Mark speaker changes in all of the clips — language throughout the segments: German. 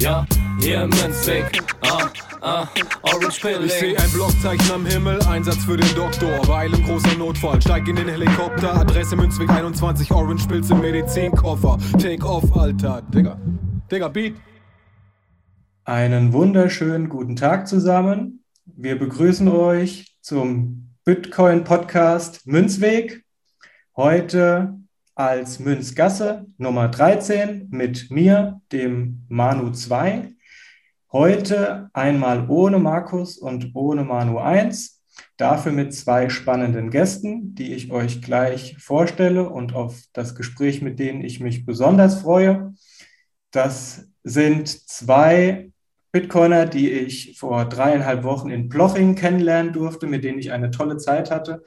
Speaker 1: ja, hier im Münzweg, ah, ah, Orange
Speaker 2: Ich
Speaker 1: Pilling.
Speaker 2: seh ein Blockzeichen am Himmel, Einsatz für den Doktor. Weilen großer Notfall, steig in den Helikopter. Adresse Münzweg 21, Orange Pilz im Medizinkoffer. Take off, Alter. Digga. Digga, Beat.
Speaker 3: Einen wunderschönen guten Tag zusammen. Wir begrüßen euch zum Bitcoin Podcast Münzweg. Heute als Münzgasse Nummer 13 mit mir, dem Manu 2. Heute einmal ohne Markus und ohne Manu 1. Dafür mit zwei spannenden Gästen, die ich euch gleich vorstelle und auf das Gespräch, mit denen ich mich besonders freue. Das sind zwei Bitcoiner, die ich vor dreieinhalb Wochen in Ploching kennenlernen durfte, mit denen ich eine tolle Zeit hatte.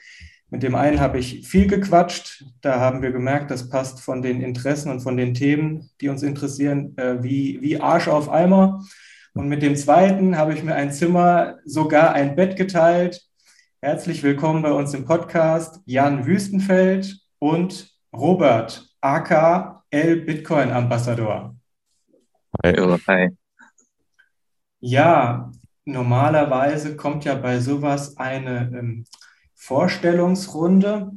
Speaker 3: Mit dem einen habe ich viel gequatscht. Da haben wir gemerkt, das passt von den Interessen und von den Themen, die uns interessieren, äh, wie, wie Arsch auf Eimer. Und mit dem zweiten habe ich mir ein Zimmer, sogar ein Bett geteilt. Herzlich willkommen bei uns im Podcast, Jan Wüstenfeld und Robert, aka L Bitcoin Ambassador.
Speaker 4: Hi. Hi.
Speaker 3: Ja, normalerweise kommt ja bei sowas eine ähm, Vorstellungsrunde.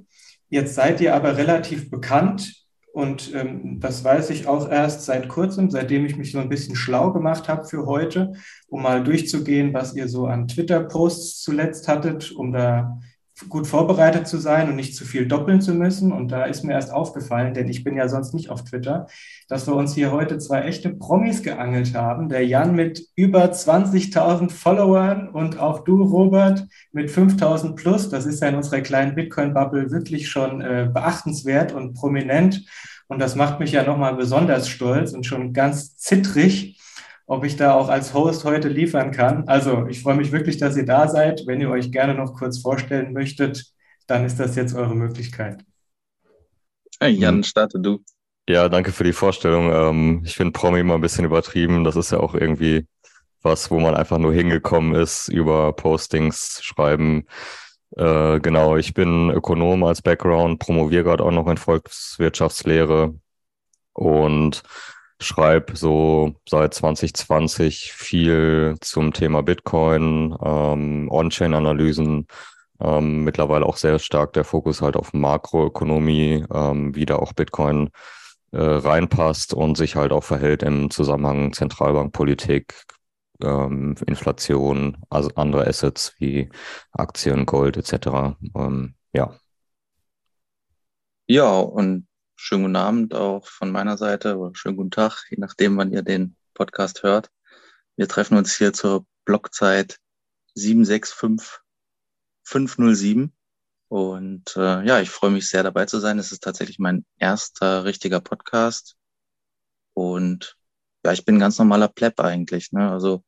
Speaker 3: Jetzt seid ihr aber relativ bekannt und ähm, das weiß ich auch erst seit kurzem, seitdem ich mich so ein bisschen schlau gemacht habe für heute, um mal durchzugehen, was ihr so an Twitter-Posts zuletzt hattet, um da gut vorbereitet zu sein und nicht zu viel doppeln zu müssen. Und da ist mir erst aufgefallen, denn ich bin ja sonst nicht auf Twitter, dass wir uns hier heute zwei echte Promis geangelt haben. Der Jan mit über 20.000 Followern und auch du, Robert, mit 5.000 plus. Das ist ja in unserer kleinen Bitcoin-Bubble wirklich schon äh, beachtenswert und prominent. Und das macht mich ja nochmal besonders stolz und schon ganz zittrig, ob ich da auch als Host heute liefern kann. Also ich freue mich wirklich, dass ihr da seid. Wenn ihr euch gerne noch kurz vorstellen möchtet, dann ist das jetzt eure Möglichkeit.
Speaker 4: Hey, Jan, starte du.
Speaker 5: Ja, danke für die Vorstellung. Ähm, ich finde Promi immer ein bisschen übertrieben. Das ist ja auch irgendwie was, wo man einfach nur hingekommen ist über Postings, Schreiben. Äh, genau, ich bin Ökonom als Background, promoviere gerade auch noch in Volkswirtschaftslehre und schreibe so seit 2020 viel zum Thema Bitcoin, ähm, On-Chain-Analysen, ähm, mittlerweile auch sehr stark der Fokus halt auf Makroökonomie, ähm, wie da auch Bitcoin äh, reinpasst und sich halt auch verhält im Zusammenhang Zentralbankpolitik, ähm, Inflation, also andere Assets wie Aktien, Gold etc. Ähm, ja.
Speaker 4: Ja, und schönen guten Abend auch von meiner Seite oder schönen guten Tag, je nachdem, wann ihr den Podcast hört. Wir treffen uns hier zur Blockzeit 765507 und äh, ja, ich freue mich sehr dabei zu sein. Es ist tatsächlich mein erster richtiger Podcast und ja, ich bin ganz normaler Pleb eigentlich. Ne? Also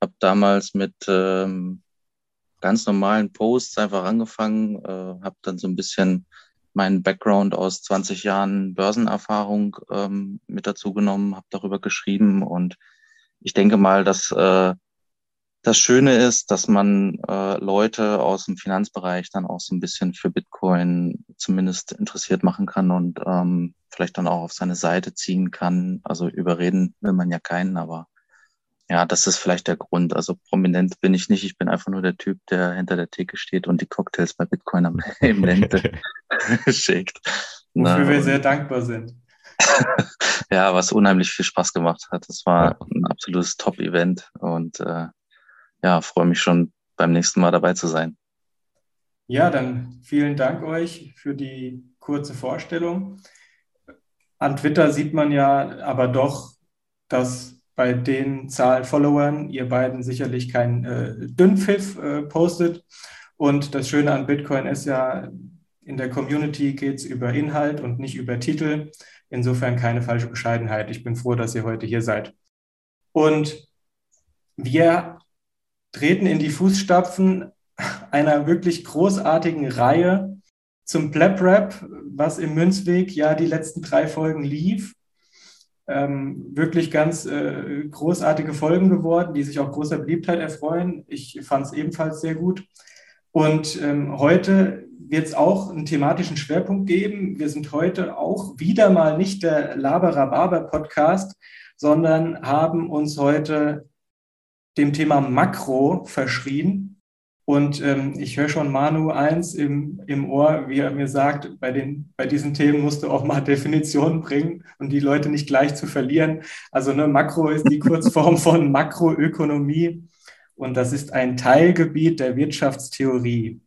Speaker 4: habe damals mit ähm, ganz normalen Posts einfach angefangen, äh, habe dann so ein bisschen meinen Background aus 20 Jahren Börsenerfahrung ähm, mit dazu genommen, habe darüber geschrieben und ich denke mal, dass äh, das Schöne ist, dass man äh, Leute aus dem Finanzbereich dann auch so ein bisschen für Bitcoin zumindest interessiert machen kann und ähm, vielleicht dann auch auf seine Seite ziehen kann. Also überreden will man ja keinen, aber ja, das ist vielleicht der Grund. Also prominent bin ich nicht. Ich bin einfach nur der Typ, der hinter der Theke steht und die Cocktails bei Bitcoin am, im Lente schickt.
Speaker 3: Wofür wir sehr dankbar sind.
Speaker 4: ja, was unheimlich viel Spaß gemacht hat. Das war ein absolutes Top-Event und äh, ja, freue mich schon beim nächsten Mal dabei zu sein.
Speaker 3: Ja, dann vielen Dank euch für die kurze Vorstellung. An Twitter sieht man ja aber doch, dass bei den Zahlen Followern ihr beiden sicherlich kein äh, Dünnpfiff äh, postet. Und das Schöne an Bitcoin ist ja, in der Community geht es über Inhalt und nicht über Titel. Insofern keine falsche Bescheidenheit. Ich bin froh, dass ihr heute hier seid. Und wir treten in die Fußstapfen einer wirklich großartigen Reihe zum Pleb Rap, was im Münzweg ja die letzten drei Folgen lief. Ähm, wirklich ganz äh, großartige Folgen geworden, die sich auch großer Beliebtheit erfreuen. Ich fand es ebenfalls sehr gut. Und ähm, heute wird es auch einen thematischen Schwerpunkt geben. Wir sind heute auch wieder mal nicht der Laberababer Podcast, sondern haben uns heute dem Thema Makro verschrien. Und ähm, ich höre schon Manu eins im, im Ohr, wie er mir sagt, bei, den, bei diesen Themen musst du auch mal Definitionen bringen und die Leute nicht gleich zu verlieren. Also ne, Makro ist die Kurzform von Makroökonomie und das ist ein Teilgebiet der Wirtschaftstheorie,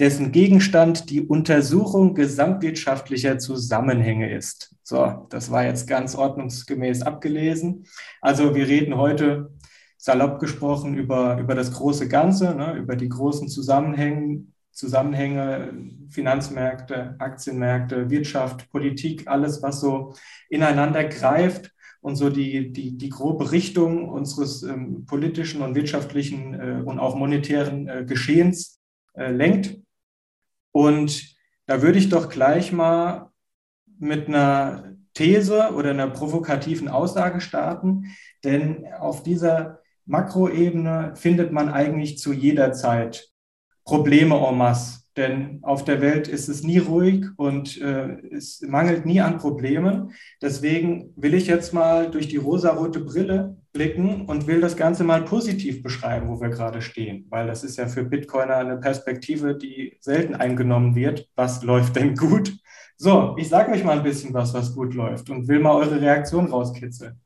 Speaker 3: dessen Gegenstand die Untersuchung gesamtwirtschaftlicher Zusammenhänge ist. So, das war jetzt ganz ordnungsgemäß abgelesen. Also wir reden heute salopp gesprochen über, über das große Ganze, ne, über die großen Zusammenhänge, Zusammenhänge, Finanzmärkte, Aktienmärkte, Wirtschaft, Politik, alles, was so ineinander greift und so die, die, die grobe Richtung unseres ähm, politischen und wirtschaftlichen äh, und auch monetären äh, Geschehens äh, lenkt. Und da würde ich doch gleich mal mit einer These oder einer provokativen Aussage starten, denn auf dieser Makroebene findet man eigentlich zu jeder Zeit Probleme en masse. Denn auf der Welt ist es nie ruhig und äh, es mangelt nie an Problemen. Deswegen will ich jetzt mal durch die rosarote Brille blicken und will das Ganze mal positiv beschreiben, wo wir gerade stehen. Weil das ist ja für Bitcoiner eine Perspektive, die selten eingenommen wird. Was läuft denn gut? So, ich sage euch mal ein bisschen was, was gut läuft und will mal eure Reaktion rauskitzeln.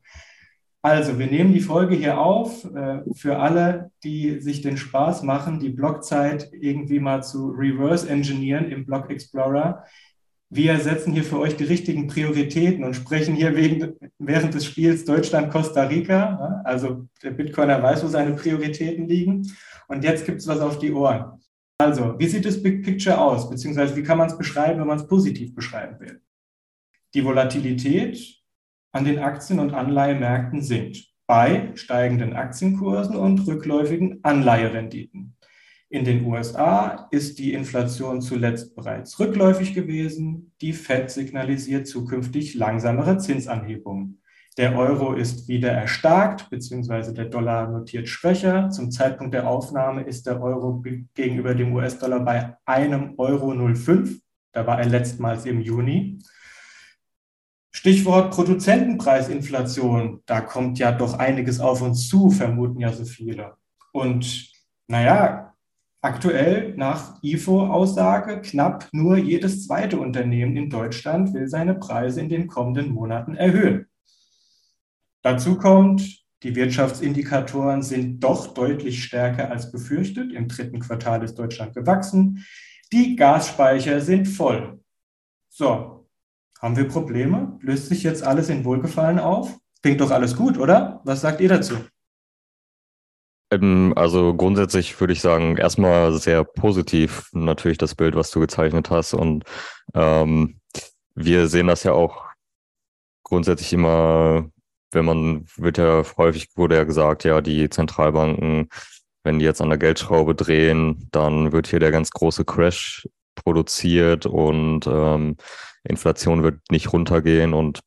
Speaker 3: Also, wir nehmen die Folge hier auf äh, für alle, die sich den Spaß machen, die Blockzeit irgendwie mal zu reverse engineeren im Block Explorer. Wir setzen hier für euch die richtigen Prioritäten und sprechen hier wegen, während des Spiels Deutschland-Costa Rica. Also der Bitcoiner weiß, wo seine Prioritäten liegen. Und jetzt gibt es was auf die Ohren. Also, wie sieht das Big Picture aus? Beziehungsweise, wie kann man es beschreiben, wenn man es positiv beschreiben will? Die Volatilität an den Aktien- und Anleihemärkten sinkt bei steigenden Aktienkursen und rückläufigen Anleiherenditen. In den USA ist die Inflation zuletzt bereits rückläufig gewesen. Die Fed signalisiert zukünftig langsamere Zinsanhebungen. Der Euro ist wieder erstarkt, beziehungsweise der Dollar notiert schwächer. Zum Zeitpunkt der Aufnahme ist der Euro gegenüber dem US-Dollar bei einem Euro 05. Da war er letztmals im Juni. Stichwort Produzentenpreisinflation, da kommt ja doch einiges auf uns zu, vermuten ja so viele. Und naja, aktuell nach IFO-Aussage, knapp nur jedes zweite Unternehmen in Deutschland will seine Preise in den kommenden Monaten erhöhen. Dazu kommt, die Wirtschaftsindikatoren sind doch deutlich stärker als befürchtet. Im dritten Quartal ist Deutschland gewachsen. Die Gasspeicher sind voll. So, haben wir Probleme? Löst sich jetzt alles in Wohlgefallen auf? Klingt doch alles gut, oder? Was sagt ihr dazu?
Speaker 5: Ähm, also grundsätzlich würde ich sagen, erstmal sehr positiv natürlich das Bild, was du gezeichnet hast. Und ähm, wir sehen das ja auch grundsätzlich immer, wenn man, wird ja häufig, wurde ja gesagt, ja, die Zentralbanken, wenn die jetzt an der Geldschraube drehen, dann wird hier der ganz große Crash produziert und ähm, Inflation wird nicht runtergehen und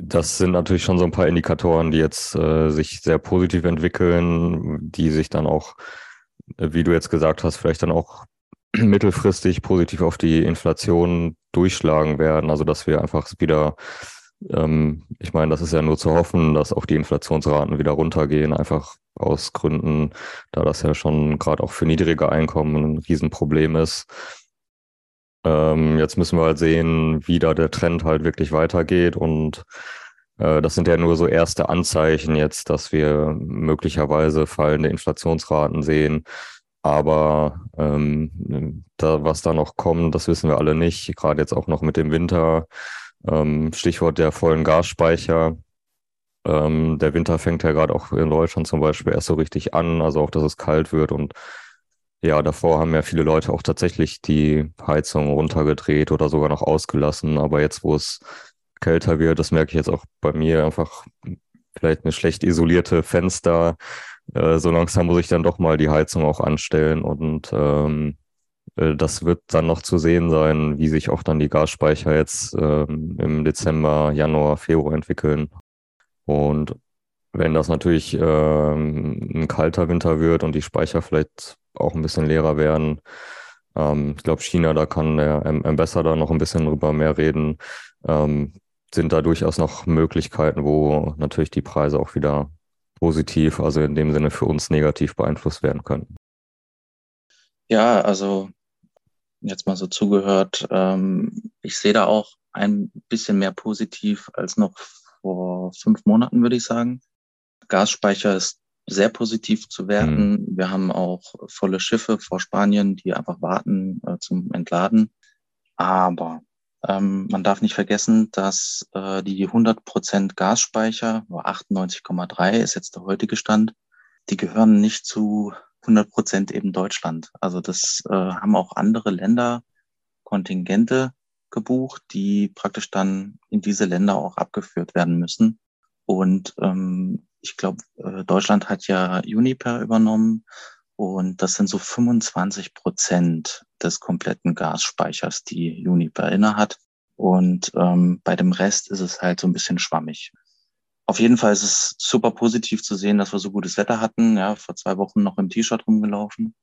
Speaker 5: das sind natürlich schon so ein paar Indikatoren, die jetzt äh, sich sehr positiv entwickeln, die sich dann auch, äh, wie du jetzt gesagt hast, vielleicht dann auch mittelfristig positiv auf die Inflation durchschlagen werden. Also dass wir einfach wieder, ähm, ich meine, das ist ja nur zu hoffen, dass auch die Inflationsraten wieder runtergehen, einfach aus Gründen, da das ja schon gerade auch für niedrige Einkommen ein Riesenproblem ist. Ähm, jetzt müssen wir halt sehen, wie da der Trend halt wirklich weitergeht und äh, das sind ja nur so erste Anzeichen jetzt, dass wir möglicherweise fallende Inflationsraten sehen. Aber ähm, da, was da noch kommt, das wissen wir alle nicht. Gerade jetzt auch noch mit dem Winter. Ähm, Stichwort der vollen Gasspeicher. Ähm, der Winter fängt ja gerade auch in Deutschland zum Beispiel erst so richtig an, also auch, dass es kalt wird. Und ja, davor haben ja viele Leute auch tatsächlich die Heizung runtergedreht oder sogar noch ausgelassen. Aber jetzt, wo es kälter wird, das merke ich jetzt auch bei mir einfach vielleicht eine schlecht isolierte Fenster äh, so langsam muss ich dann doch mal die Heizung auch anstellen und ähm, äh, das wird dann noch zu sehen sein, wie sich auch dann die Gasspeicher jetzt ähm, im Dezember, Januar, Februar entwickeln. Und wenn das natürlich ähm, ein kalter Winter wird und die Speicher vielleicht auch ein bisschen leerer werden, ähm, ich glaube, China, da kann der Ambassador noch ein bisschen drüber mehr reden, ähm, sind da durchaus noch Möglichkeiten, wo natürlich die Preise auch wieder positiv, also in dem Sinne für uns negativ beeinflusst werden können.
Speaker 4: Ja, also jetzt mal so zugehört, ähm, ich sehe da auch ein bisschen mehr positiv als noch vor fünf Monaten, würde ich sagen. Gasspeicher ist sehr positiv zu werten. Mhm. Wir haben auch volle Schiffe vor Spanien, die einfach warten äh, zum Entladen. Aber ähm, man darf nicht vergessen, dass äh, die 100% Gasspeicher, 98,3 ist jetzt der heutige Stand, die gehören nicht zu 100% eben Deutschland. Also das äh, haben auch andere Länder Kontingente gebucht, die praktisch dann in diese Länder auch abgeführt werden müssen. Und ähm, ich glaube, äh, Deutschland hat ja Uniper übernommen und das sind so 25 Prozent des kompletten Gasspeichers, die Uniper inne hat. Und ähm, bei dem Rest ist es halt so ein bisschen schwammig. Auf jeden Fall ist es super positiv zu sehen, dass wir so gutes Wetter hatten. Ja, vor zwei Wochen noch im T-Shirt rumgelaufen.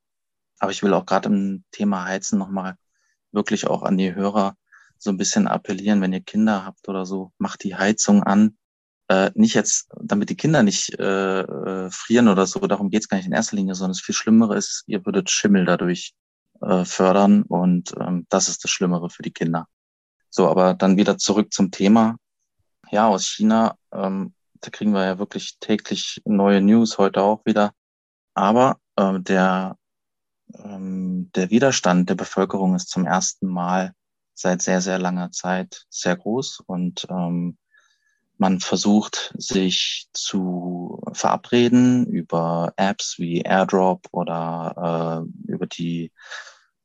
Speaker 4: Aber ich will auch gerade im Thema Heizen nochmal wirklich auch an die Hörer so ein bisschen appellieren, wenn ihr Kinder habt oder so, macht die Heizung an äh, nicht jetzt, damit die Kinder nicht äh, äh, frieren oder so, darum geht's gar nicht in erster Linie, sondern das viel Schlimmere ist, ihr würdet Schimmel dadurch äh, fördern und ähm, das ist das Schlimmere für die Kinder. So, aber dann wieder zurück zum Thema. Ja, aus China, ähm, da kriegen wir ja wirklich täglich neue News, heute auch wieder. Aber äh, der, ähm, der Widerstand der Bevölkerung ist zum ersten Mal seit sehr, sehr langer Zeit sehr groß und ähm, man versucht, sich zu verabreden über Apps wie AirDrop oder äh, über die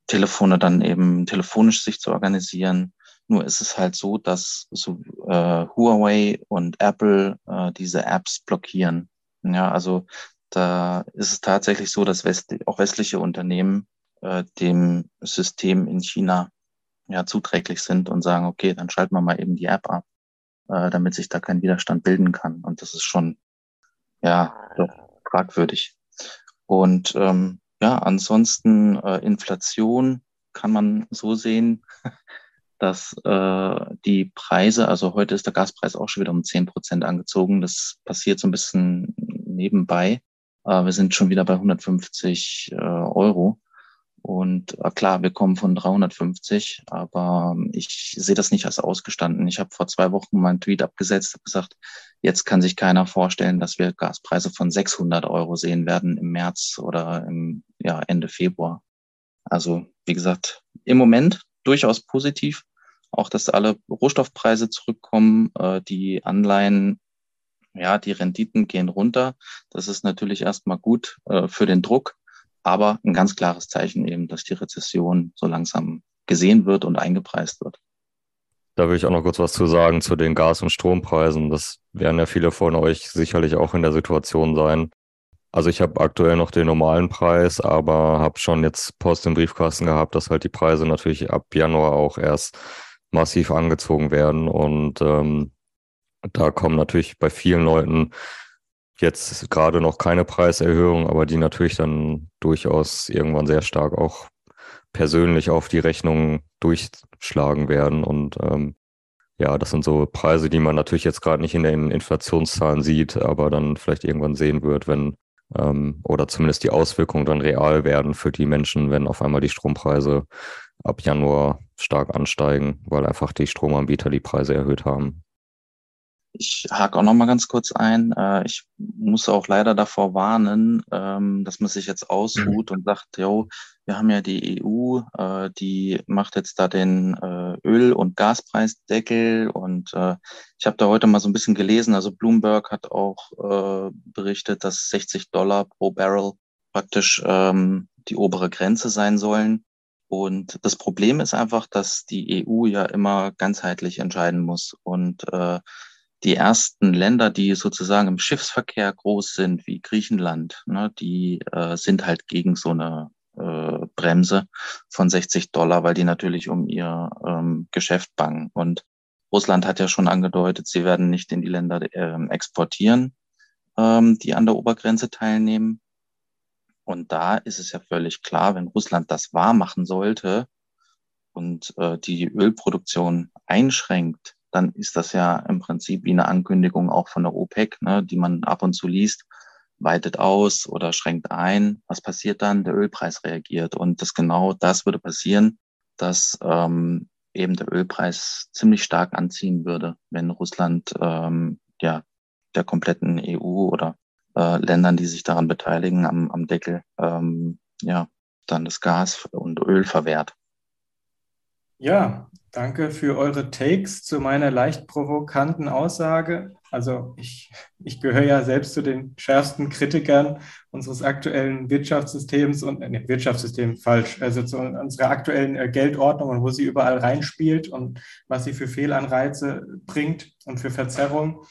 Speaker 4: Telefone dann eben telefonisch sich zu organisieren. Nur ist es halt so, dass so, äh, Huawei und Apple äh, diese Apps blockieren. Ja, also da ist es tatsächlich so, dass West auch westliche Unternehmen äh, dem System in China ja zuträglich sind und sagen, okay, dann schalten wir mal eben die App ab äh, damit sich da kein Widerstand bilden kann. Und das ist schon, ja, doch fragwürdig. Und ähm, ja, ansonsten äh, Inflation kann man so sehen, dass äh, die Preise, also heute ist der Gaspreis auch schon wieder um zehn Prozent angezogen. Das passiert so ein bisschen nebenbei. Äh, wir sind schon wieder bei 150 äh, Euro. Und äh, klar, wir kommen von 350, aber ich sehe das nicht als ausgestanden. Ich habe vor zwei Wochen meinen Tweet abgesetzt, habe gesagt, jetzt kann sich keiner vorstellen, dass wir Gaspreise von 600 Euro sehen werden im März oder im ja, Ende Februar. Also wie gesagt, im Moment durchaus positiv. Auch, dass alle Rohstoffpreise zurückkommen, äh, die Anleihen, ja, die Renditen gehen runter. Das ist natürlich erstmal gut äh, für den Druck aber ein ganz klares Zeichen eben, dass die Rezession so langsam gesehen wird und eingepreist wird.
Speaker 5: Da will ich auch noch kurz was zu sagen zu den Gas- und Strompreisen. Das werden ja viele von euch sicherlich auch in der Situation sein. Also ich habe aktuell noch den normalen Preis, aber habe schon jetzt Post im Briefkasten gehabt, dass halt die Preise natürlich ab Januar auch erst massiv angezogen werden. Und ähm, Da kommen natürlich bei vielen Leuten jetzt gerade noch keine Preiserhöhung, aber die natürlich dann durchaus irgendwann sehr stark auch persönlich auf die Rechnung durchschlagen werden. Und ähm, ja, das sind so Preise, die man natürlich jetzt gerade nicht in den Inflationszahlen sieht, aber dann vielleicht irgendwann sehen wird, wenn ähm, oder zumindest die Auswirkungen dann real werden für die Menschen, wenn auf einmal die Strompreise ab Januar stark ansteigen, weil einfach die Stromanbieter die Preise erhöht haben.
Speaker 4: Ich hake auch noch mal ganz kurz ein. Äh, ich muss auch leider davor warnen, ähm, dass man sich jetzt ausruht und sagt, jo, wir haben ja die EU, äh, die macht jetzt da den äh, Öl- und Gaspreisdeckel und ich habe da heute mal so ein bisschen gelesen. Also Bloomberg hat auch berichtet, dass 60 Dollar pro Barrel praktisch ähm, die obere Grenze sein sollen. Und das Problem ist einfach, dass die EU ja immer ganzheitlich entscheiden muss und äh, die ersten Länder, die sozusagen im Schiffsverkehr groß sind, wie Griechenland, ne, die äh, sind halt gegen so eine äh, Bremse von 60 Dollar, weil die natürlich um ihr ähm, Geschäft bangen. Und Russland hat ja schon angedeutet, sie werden nicht in die Länder äh, exportieren, ähm, die an der Obergrenze teilnehmen. Und da ist es ja völlig klar, wenn Russland das wahr machen sollte und äh, die Ölproduktion einschränkt, dann ist das ja im Prinzip wie eine Ankündigung auch von der OPEC, ne, die man ab und zu liest, weitet aus oder schränkt ein. Was passiert dann? Der Ölpreis reagiert. Und das genau das würde passieren, dass ähm, eben der Ölpreis ziemlich stark anziehen würde, wenn Russland ähm, ja der kompletten EU oder äh, Ländern, die sich daran beteiligen, am, am Deckel, ähm, ja, dann das Gas und Öl verwehrt.
Speaker 3: Ja, danke für eure Takes zu meiner leicht provokanten Aussage. Also ich, ich gehöre ja selbst zu den schärfsten Kritikern unseres aktuellen Wirtschaftssystems und äh, Wirtschaftssystem falsch, also zu unserer aktuellen äh, Geldordnung und wo sie überall reinspielt und was sie für Fehlanreize bringt und für Verzerrung.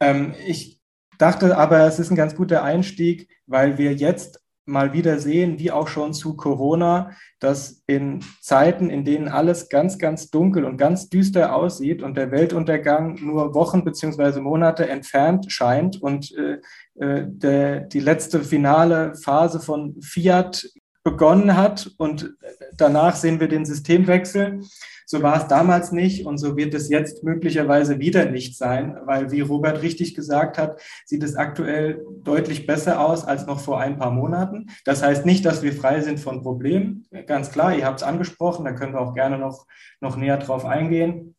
Speaker 3: Ähm, ich dachte aber, es ist ein ganz guter Einstieg, weil wir jetzt mal wieder sehen, wie auch schon zu Corona, dass in Zeiten, in denen alles ganz, ganz dunkel und ganz düster aussieht und der Weltuntergang nur Wochen beziehungsweise Monate entfernt scheint und äh, äh, der, die letzte finale Phase von Fiat begonnen hat und danach sehen wir den Systemwechsel, so war es damals nicht und so wird es jetzt möglicherweise wieder nicht sein, weil, wie Robert richtig gesagt hat, sieht es aktuell deutlich besser aus als noch vor ein paar Monaten. Das heißt nicht, dass wir frei sind von Problemen. Ganz klar, ihr habt es angesprochen, da können wir auch gerne noch, noch näher drauf eingehen.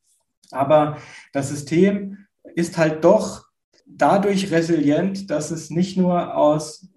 Speaker 3: Aber das System ist halt doch dadurch resilient, dass es nicht nur aus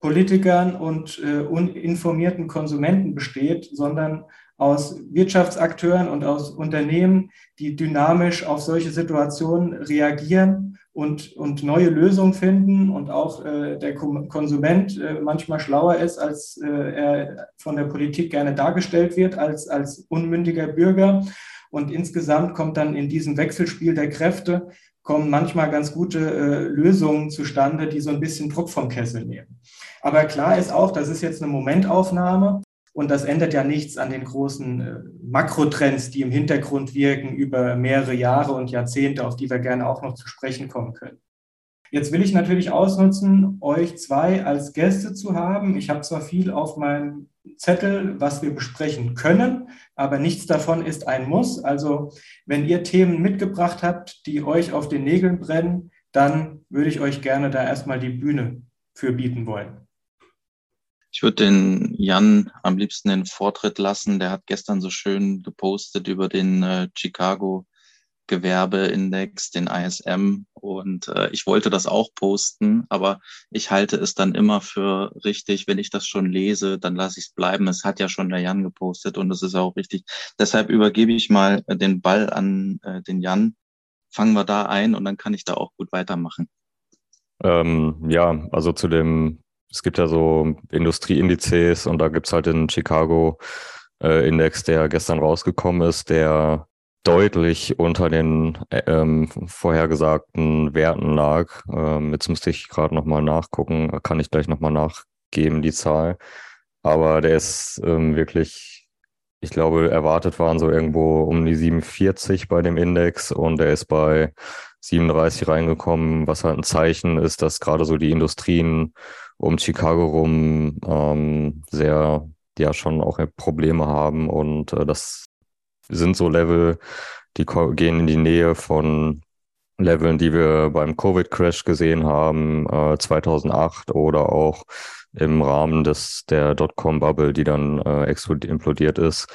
Speaker 3: Politikern und äh, uninformierten Konsumenten besteht, sondern aus Wirtschaftsakteuren und aus Unternehmen, die dynamisch auf solche Situationen reagieren und, und neue Lösungen finden und auch äh, der Konsument äh, manchmal schlauer ist, als äh, er von der Politik gerne dargestellt wird, als, als unmündiger Bürger. Und insgesamt kommt dann in diesem Wechselspiel der Kräfte, kommen manchmal ganz gute äh, Lösungen zustande, die so ein bisschen Druck vom Kessel nehmen. Aber klar ist auch, das ist jetzt eine Momentaufnahme. Und das ändert ja nichts an den großen äh, Makrotrends, die im Hintergrund wirken über mehrere Jahre und Jahrzehnte, auf die wir gerne auch noch zu sprechen kommen können. Jetzt will ich natürlich ausnutzen, euch zwei als Gäste zu haben. Ich habe zwar viel auf meinem Zettel, was wir besprechen können, aber nichts davon ist ein Muss. Also wenn ihr Themen mitgebracht habt, die euch auf den Nägeln brennen, dann würde ich euch gerne da erstmal die Bühne für bieten wollen.
Speaker 4: Ich würde den Jan am liebsten den Vortritt lassen. Der hat gestern so schön gepostet über den äh, Chicago Gewerbeindex, den ISM. Und äh, ich wollte das auch posten, aber ich halte es dann immer für richtig, wenn ich das schon lese, dann lasse ich es bleiben. Es hat ja schon der Jan gepostet und es ist auch richtig. Deshalb übergebe ich mal äh, den Ball an äh, den Jan. Fangen wir da ein und dann kann ich da auch gut weitermachen.
Speaker 5: Ähm, ja, also zu dem es gibt ja so Industrieindizes und da gibt es halt den Chicago-Index, äh, der gestern rausgekommen ist, der deutlich unter den äh, ähm, vorhergesagten Werten lag. Ähm, jetzt müsste ich gerade nochmal nachgucken, kann ich gleich nochmal nachgeben, die Zahl. Aber der ist ähm, wirklich, ich glaube, erwartet waren so irgendwo um die 47 bei dem Index und der ist bei 37 reingekommen, was halt ein Zeichen ist, dass gerade so die Industrien um Chicago rum ähm, sehr, ja, schon auch Probleme haben und äh, das sind so Level, die gehen in die Nähe von Leveln, die wir beim Covid-Crash gesehen haben, äh, 2008 oder auch im Rahmen des der Dotcom-Bubble, die dann äh, implodiert ist.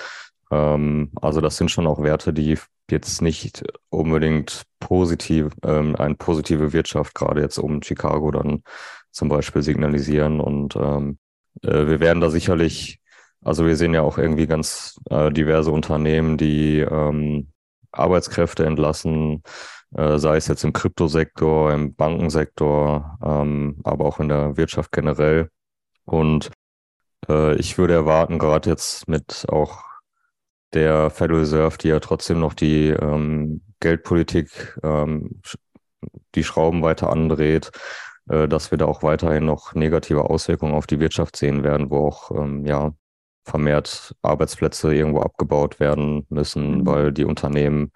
Speaker 5: Ähm, also das sind schon auch Werte, die jetzt nicht unbedingt positiv, ähm, eine positive Wirtschaft gerade jetzt um Chicago dann zum Beispiel signalisieren. Und ähm, äh, wir werden da sicherlich, also wir sehen ja auch irgendwie ganz äh, diverse Unternehmen, die ähm, Arbeitskräfte entlassen, äh, sei es jetzt im Kryptosektor, im Bankensektor, ähm, aber auch in der Wirtschaft generell. Und äh, ich würde erwarten, gerade jetzt mit auch der Federal Reserve, die ja trotzdem noch die ähm, Geldpolitik, ähm, die Schrauben weiter andreht, dass wir da auch weiterhin noch negative Auswirkungen auf die Wirtschaft sehen werden, wo auch ähm, ja vermehrt Arbeitsplätze irgendwo abgebaut werden müssen, mhm. weil die Unternehmen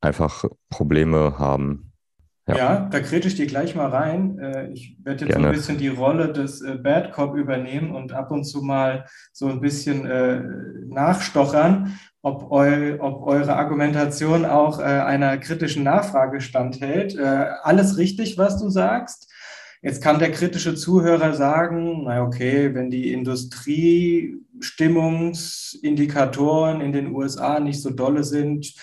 Speaker 5: einfach Probleme haben.
Speaker 3: Ja. ja, da krete ich dir gleich mal rein. Äh, ich werde jetzt Gerne. ein bisschen die Rolle des äh, Bad Cop übernehmen und ab und zu mal so ein bisschen äh, nachstochern, ob, eu, ob eure Argumentation auch einer kritischen Nachfrage standhält. Alles richtig, was du sagst. Jetzt kann der kritische Zuhörer sagen, na okay, wenn die Industriestimmungsindikatoren in den USA nicht so dolle sind,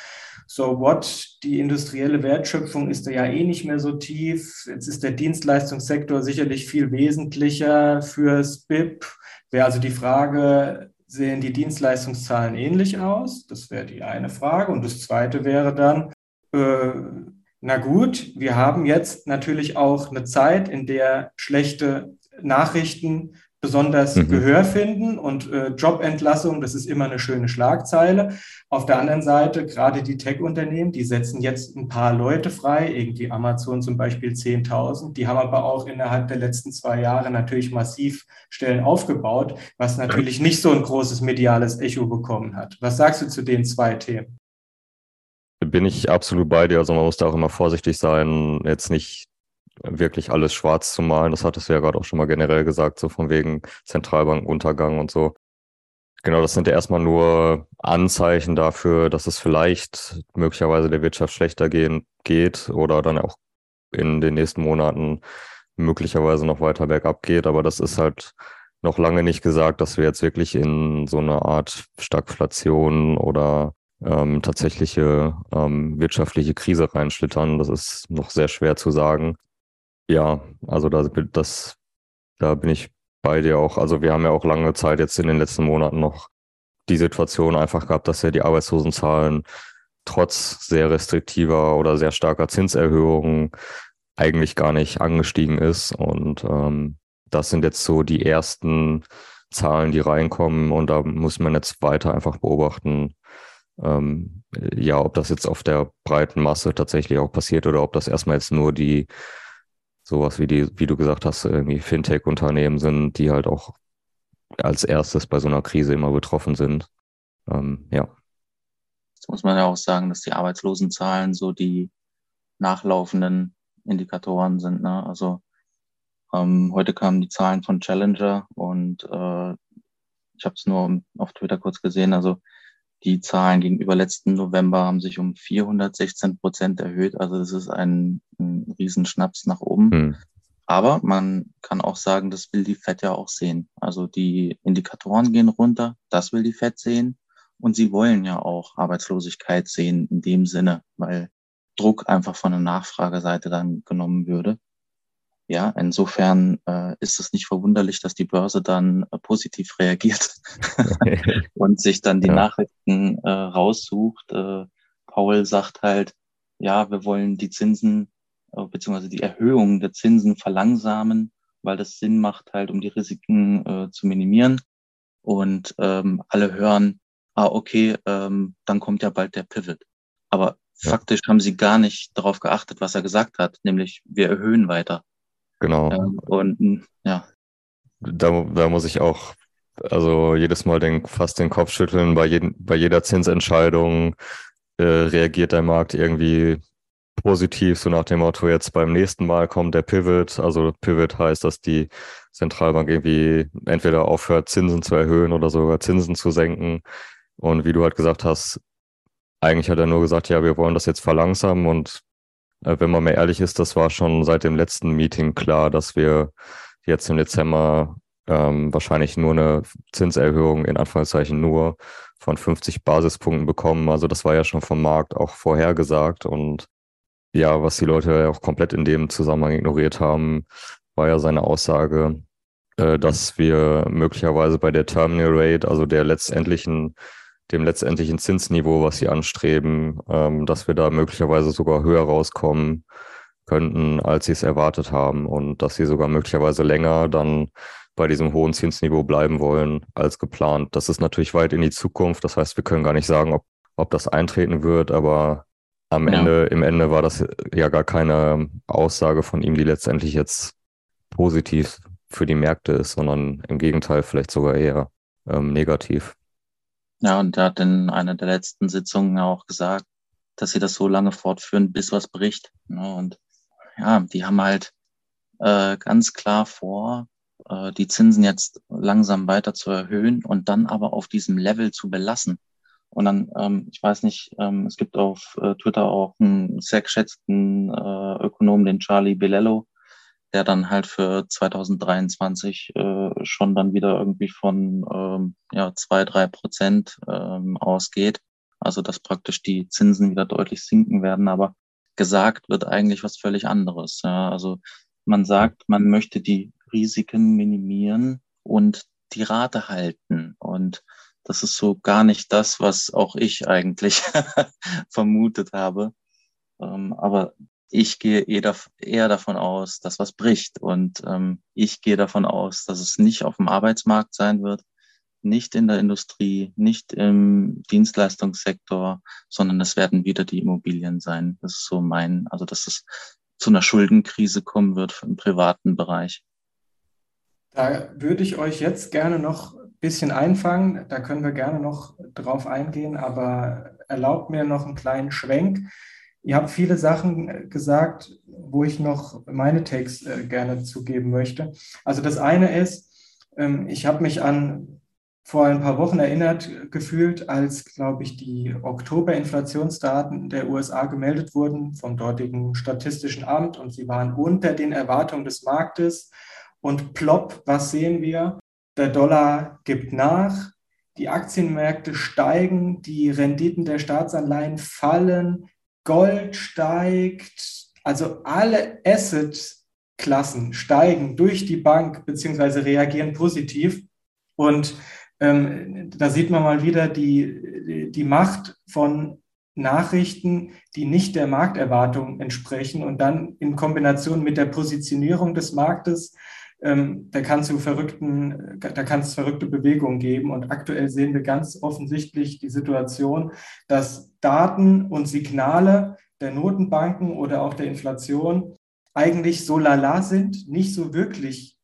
Speaker 3: so what, die industrielle Wertschöpfung ist da ja eh nicht mehr so tief. Jetzt ist der Dienstleistungssektor sicherlich viel wesentlicher fürs BIP. Wäre also die Frage, sehen die Dienstleistungszahlen ähnlich aus? Das wäre die eine Frage. Und das zweite wäre dann, äh, na gut, wir haben jetzt natürlich auch eine Zeit, in der schlechte Nachrichten besonders mhm. Gehör finden und äh, Jobentlassung, das ist immer eine schöne Schlagzeile. Auf der anderen Seite, gerade die Tech-Unternehmen, die setzen jetzt ein paar Leute frei, irgendwie Amazon zum Beispiel 10.000. Die haben aber auch innerhalb der letzten zwei Jahre natürlich massiv Stellen aufgebaut, was natürlich nicht so ein großes mediales Echo bekommen hat. Was sagst du zu den zwei Themen?
Speaker 5: Bin ich absolut bei dir. Also man muss da auch immer vorsichtig sein, jetzt nicht wirklich alles schwarz zu malen. Das hattest du ja gerade auch schon mal generell gesagt, so von wegen Zentralbankuntergang und so. Genau, das sind ja erstmal nur Anzeichen dafür, dass es vielleicht möglicherweise der Wirtschaft schlechter gehen geht oder dann auch in den nächsten Monaten möglicherweise noch weiter bergab geht. Aber das ist halt noch lange nicht gesagt, dass wir jetzt wirklich in so eine Art Stagflation oder ähm, tatsächliche ähm, wirtschaftliche Krise reinschlittern. Das ist noch sehr schwer zu sagen. Ja, also da, das, da bin ich bei dir auch. Also wir haben ja auch lange Zeit jetzt in den letzten Monaten noch die Situation einfach gehabt, dass ja die Arbeitslosenzahlen trotz sehr restriktiver oder sehr starker Zinserhöhungen eigentlich gar nicht angestiegen ist. Und ähm, das sind jetzt so die ersten Zahlen, die reinkommen. Und da muss man jetzt weiter einfach beobachten, ähm, ja, ob das jetzt auf der breiten Masse tatsächlich auch passiert oder ob das erstmal jetzt nur die sowas wie die, wie du gesagt hast, irgendwie Fintech-Unternehmen sind, die halt auch als erstes bei so einer Krise immer betroffen sind. Ähm, ja.
Speaker 4: Jetzt muss man ja auch sagen, dass die Arbeitslosenzahlen so die nachlaufenden Indikatoren sind. Ne? Also ähm, heute kamen die Zahlen von Challenger und äh, ich habe es nur auf Twitter kurz gesehen. Also die Zahlen gegenüber letzten November haben sich um 416 Prozent erhöht. Also das ist ein, ein Riesenschnaps nach oben. Hm. Aber man kann auch sagen, das will die Fed ja auch sehen. Also die Indikatoren gehen runter, das will die Fed sehen. Und sie wollen ja auch Arbeitslosigkeit sehen in dem Sinne, weil Druck einfach von der Nachfrageseite dann genommen würde. Ja, insofern äh, ist es nicht verwunderlich, dass die Börse dann äh, positiv reagiert und sich dann die ja. Nachrichten äh, raussucht. Äh, Paul sagt halt, ja, wir wollen die Zinsen äh, beziehungsweise die Erhöhung der Zinsen verlangsamen, weil das Sinn macht halt, um die Risiken äh, zu minimieren. Und ähm, alle hören, ah, okay, ähm, dann kommt ja bald der Pivot. Aber ja. faktisch haben sie gar nicht darauf geachtet, was er gesagt hat, nämlich wir erhöhen weiter.
Speaker 5: Genau.
Speaker 4: Ähm, und ja.
Speaker 5: Da, da muss ich auch, also jedes Mal den, fast den Kopf schütteln. Bei, jeden, bei jeder Zinsentscheidung äh, reagiert der Markt irgendwie positiv, so nach dem Motto, jetzt beim nächsten Mal kommt der Pivot. Also Pivot heißt, dass die Zentralbank irgendwie entweder aufhört, Zinsen zu erhöhen oder sogar Zinsen zu senken. Und wie du halt gesagt hast, eigentlich hat er nur gesagt, ja, wir wollen das jetzt verlangsamen. Und wenn man mal ehrlich ist, das war schon seit dem letzten Meeting klar, dass wir jetzt im Dezember ähm, wahrscheinlich nur eine Zinserhöhung in Anführungszeichen nur von 50 Basispunkten bekommen. Also das war ja schon vom Markt auch vorhergesagt und ja, was die Leute auch komplett in dem Zusammenhang ignoriert haben, war ja seine Aussage, äh, dass wir möglicherweise bei der Terminal Rate, also der letztendlichen, dem letztendlichen Zinsniveau, was sie anstreben, ähm, dass wir da möglicherweise sogar höher rauskommen könnten, als sie es erwartet haben und dass sie sogar möglicherweise länger dann bei diesem hohen Zinsniveau bleiben wollen als geplant. Das ist natürlich weit in die Zukunft. Das heißt, wir können gar nicht sagen, ob, ob das eintreten wird, aber am ja. Ende, im Ende war das ja gar keine Aussage von ihm, die letztendlich jetzt positiv für die Märkte ist, sondern im Gegenteil vielleicht sogar eher ähm, negativ.
Speaker 4: Ja, und er hat in einer der letzten Sitzungen auch gesagt, dass sie das so lange fortführen, bis was bricht. Ne? Und ja, die haben halt äh, ganz klar vor, äh, die Zinsen jetzt langsam weiter zu erhöhen und dann aber auf diesem Level zu belassen. Und dann, ähm, ich weiß nicht, ähm, es gibt auf äh, Twitter auch einen sehr geschätzten äh, Ökonom, den Charlie Bilello, der dann halt für 2023 äh, schon dann wieder irgendwie von ähm, ja, zwei, drei Prozent ähm, ausgeht. Also dass praktisch die Zinsen wieder deutlich sinken werden, aber gesagt wird eigentlich was völlig anderes. Ja. Also man sagt, man möchte die Risiken minimieren und die Rate halten. Und das ist so gar nicht das, was auch ich eigentlich vermutet habe. Ähm, aber ich gehe eher davon aus, dass was bricht. Und ähm, ich gehe davon aus, dass es nicht auf dem Arbeitsmarkt sein wird, nicht in der Industrie, nicht im Dienstleistungssektor, sondern es werden wieder die Immobilien sein. Das ist so mein, also dass es zu einer Schuldenkrise kommen wird im privaten Bereich.
Speaker 3: Da würde ich euch jetzt gerne noch ein bisschen einfangen. Da können wir gerne noch drauf eingehen, aber erlaubt mir noch einen kleinen Schwenk. Ihr habt viele Sachen gesagt, wo ich noch meine Takes äh, gerne zugeben möchte. Also das eine ist, ähm, ich habe mich an vor ein paar Wochen erinnert gefühlt, als, glaube ich, die Oktober-Inflationsdaten der USA gemeldet wurden vom dortigen Statistischen Amt und sie waren unter den Erwartungen des Marktes. Und plopp, was sehen wir? Der Dollar gibt nach, die Aktienmärkte steigen, die Renditen der Staatsanleihen fallen, Gold steigt, also alle Asset-Klassen steigen durch die Bank beziehungsweise reagieren positiv. Und ähm, da sieht man mal wieder die, die Macht von Nachrichten, die nicht der Markterwartung entsprechen und dann in Kombination mit der Positionierung des Marktes ähm, da kann es verrückten, da kann es verrückte Bewegungen geben. Und aktuell sehen wir ganz offensichtlich die Situation, dass Daten und Signale der Notenbanken oder auch der Inflation eigentlich so lala sind, nicht so wirklich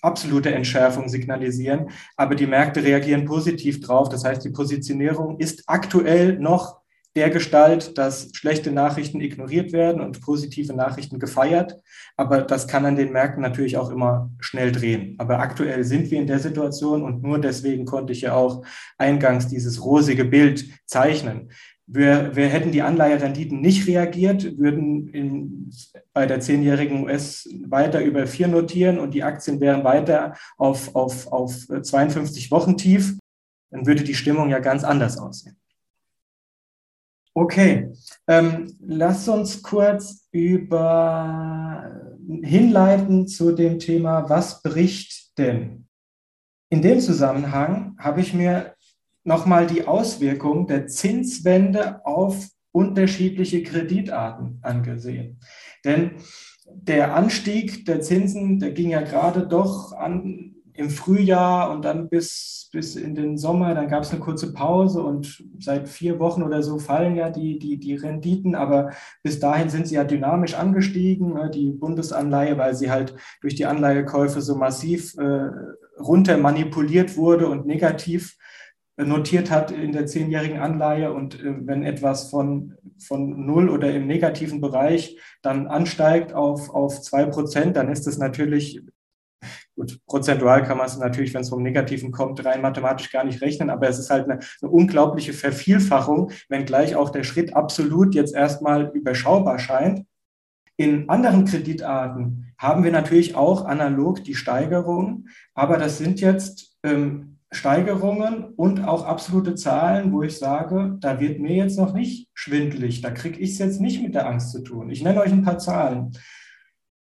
Speaker 3: absolute Entschärfung signalisieren, aber die Märkte reagieren positiv drauf. Das heißt, die Positionierung ist aktuell noch der Gestalt, dass schlechte Nachrichten ignoriert werden und positive Nachrichten gefeiert. Aber das kann an den Märkten natürlich auch immer schnell drehen. Aber aktuell sind wir in der Situation und nur deswegen konnte ich ja auch eingangs dieses rosige Bild zeichnen. Wir, wir hätten die Anleiherenditen nicht reagiert, würden in, bei der zehnjährigen US weiter über vier notieren und die Aktien wären weiter auf, auf, auf 52 Wochen tief, dann würde die Stimmung ja ganz anders aussehen. Okay, ähm, lass uns kurz über hinleiten zu dem Thema, was bricht denn? In dem Zusammenhang habe ich mir nochmal die Auswirkung der Zinswende auf unterschiedliche Kreditarten angesehen. Denn der Anstieg der Zinsen, der ging ja gerade doch an im Frühjahr und dann bis, bis in den Sommer, dann gab es eine kurze Pause und seit vier Wochen oder so fallen ja die, die, die Renditen, aber bis dahin sind sie ja dynamisch angestiegen, ne, die Bundesanleihe, weil sie halt durch die Anleihekäufe so massiv äh, runter manipuliert wurde und negativ notiert hat in der zehnjährigen Anleihe. Und äh, wenn etwas von von null oder im negativen Bereich dann ansteigt auf, auf zwei Prozent, dann ist es natürlich, gut, prozentual kann man es natürlich, wenn es vom Negativen kommt, rein mathematisch gar nicht rechnen, aber es ist halt eine, eine unglaubliche Vervielfachung, wenngleich auch der Schritt absolut jetzt erstmal überschaubar scheint. In anderen Kreditarten haben wir natürlich auch analog die Steigerung, aber das sind jetzt ähm, Steigerungen und auch absolute Zahlen, wo ich sage, da wird mir jetzt noch nicht schwindlig, da kriege ich es jetzt nicht mit der Angst zu tun. Ich nenne euch ein paar Zahlen.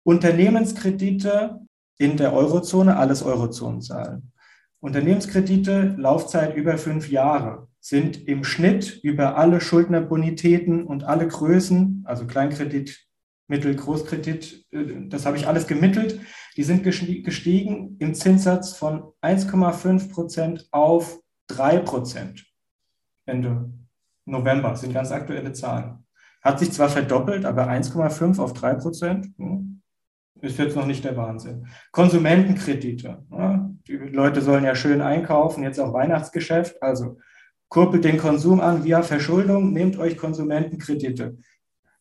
Speaker 3: Unternehmenskredite in der Eurozone, alles Eurozonenzahlen. Unternehmenskredite, Laufzeit über fünf Jahre, sind im Schnitt über alle Schuldnerbonitäten und alle Größen, also Kleinkredit, Mittel, Großkredit, äh, das habe ich alles gemittelt. Die sind gestiegen im Zinssatz von 1,5 Prozent auf 3 Prozent. Ende November sind ganz aktuelle Zahlen. Hat sich zwar verdoppelt, aber 1,5 auf 3 Prozent hm, ist jetzt noch nicht der Wahnsinn. Konsumentenkredite. Die Leute sollen ja schön einkaufen, jetzt auch Weihnachtsgeschäft. Also kurbelt den Konsum an via Verschuldung, nehmt euch Konsumentenkredite.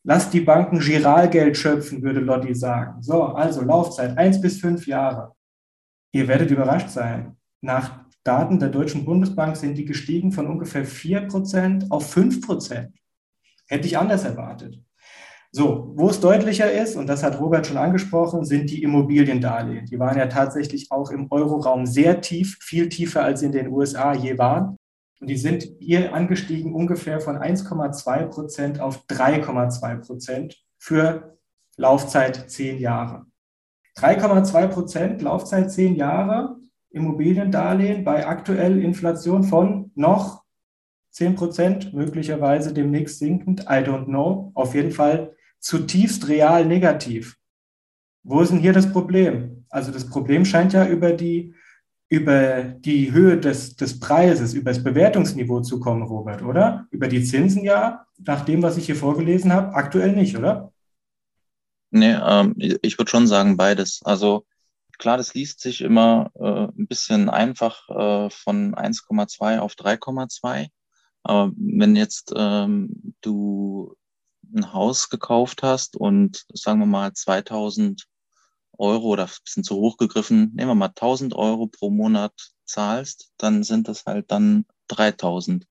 Speaker 3: Lasst die Banken Giralgeld schöpfen, würde Lotti sagen. So, also Laufzeit eins bis fünf Jahre. Ihr werdet überrascht sein. Nach Daten der Deutschen Bundesbank sind die gestiegen von ungefähr 4% auf 5%. Hätte ich anders erwartet. So, wo es deutlicher ist, und das hat Robert schon angesprochen, sind die Immobiliendarlehen. Die waren ja tatsächlich auch im Euroraum sehr tief, viel tiefer als in den USA je waren. Und die sind hier angestiegen ungefähr von 1,2 Prozent auf 3,2 Prozent für Laufzeit zehn Jahre. 3,2 Prozent Laufzeit zehn Jahre Immobiliendarlehen bei aktuell Inflation von noch 10 Prozent, möglicherweise demnächst sinkend, I don't know. Auf jeden Fall zutiefst real negativ. Wo ist denn hier das Problem? Also das Problem scheint ja über die über die Höhe des, des Preises, über das Bewertungsniveau zu kommen, Robert, oder? Über die Zinsen ja, nach dem, was ich hier vorgelesen habe, aktuell nicht, oder?
Speaker 4: Nee, ähm, ich würde schon sagen beides. Also klar, das liest sich immer äh, ein bisschen einfach äh, von 1,2 auf 3,2. Aber wenn jetzt ähm, du ein Haus gekauft hast und sagen wir mal 2000 Euro oder ein bisschen zu hoch gegriffen, nehmen wir mal 1000 Euro pro Monat zahlst, dann sind das halt dann 3000.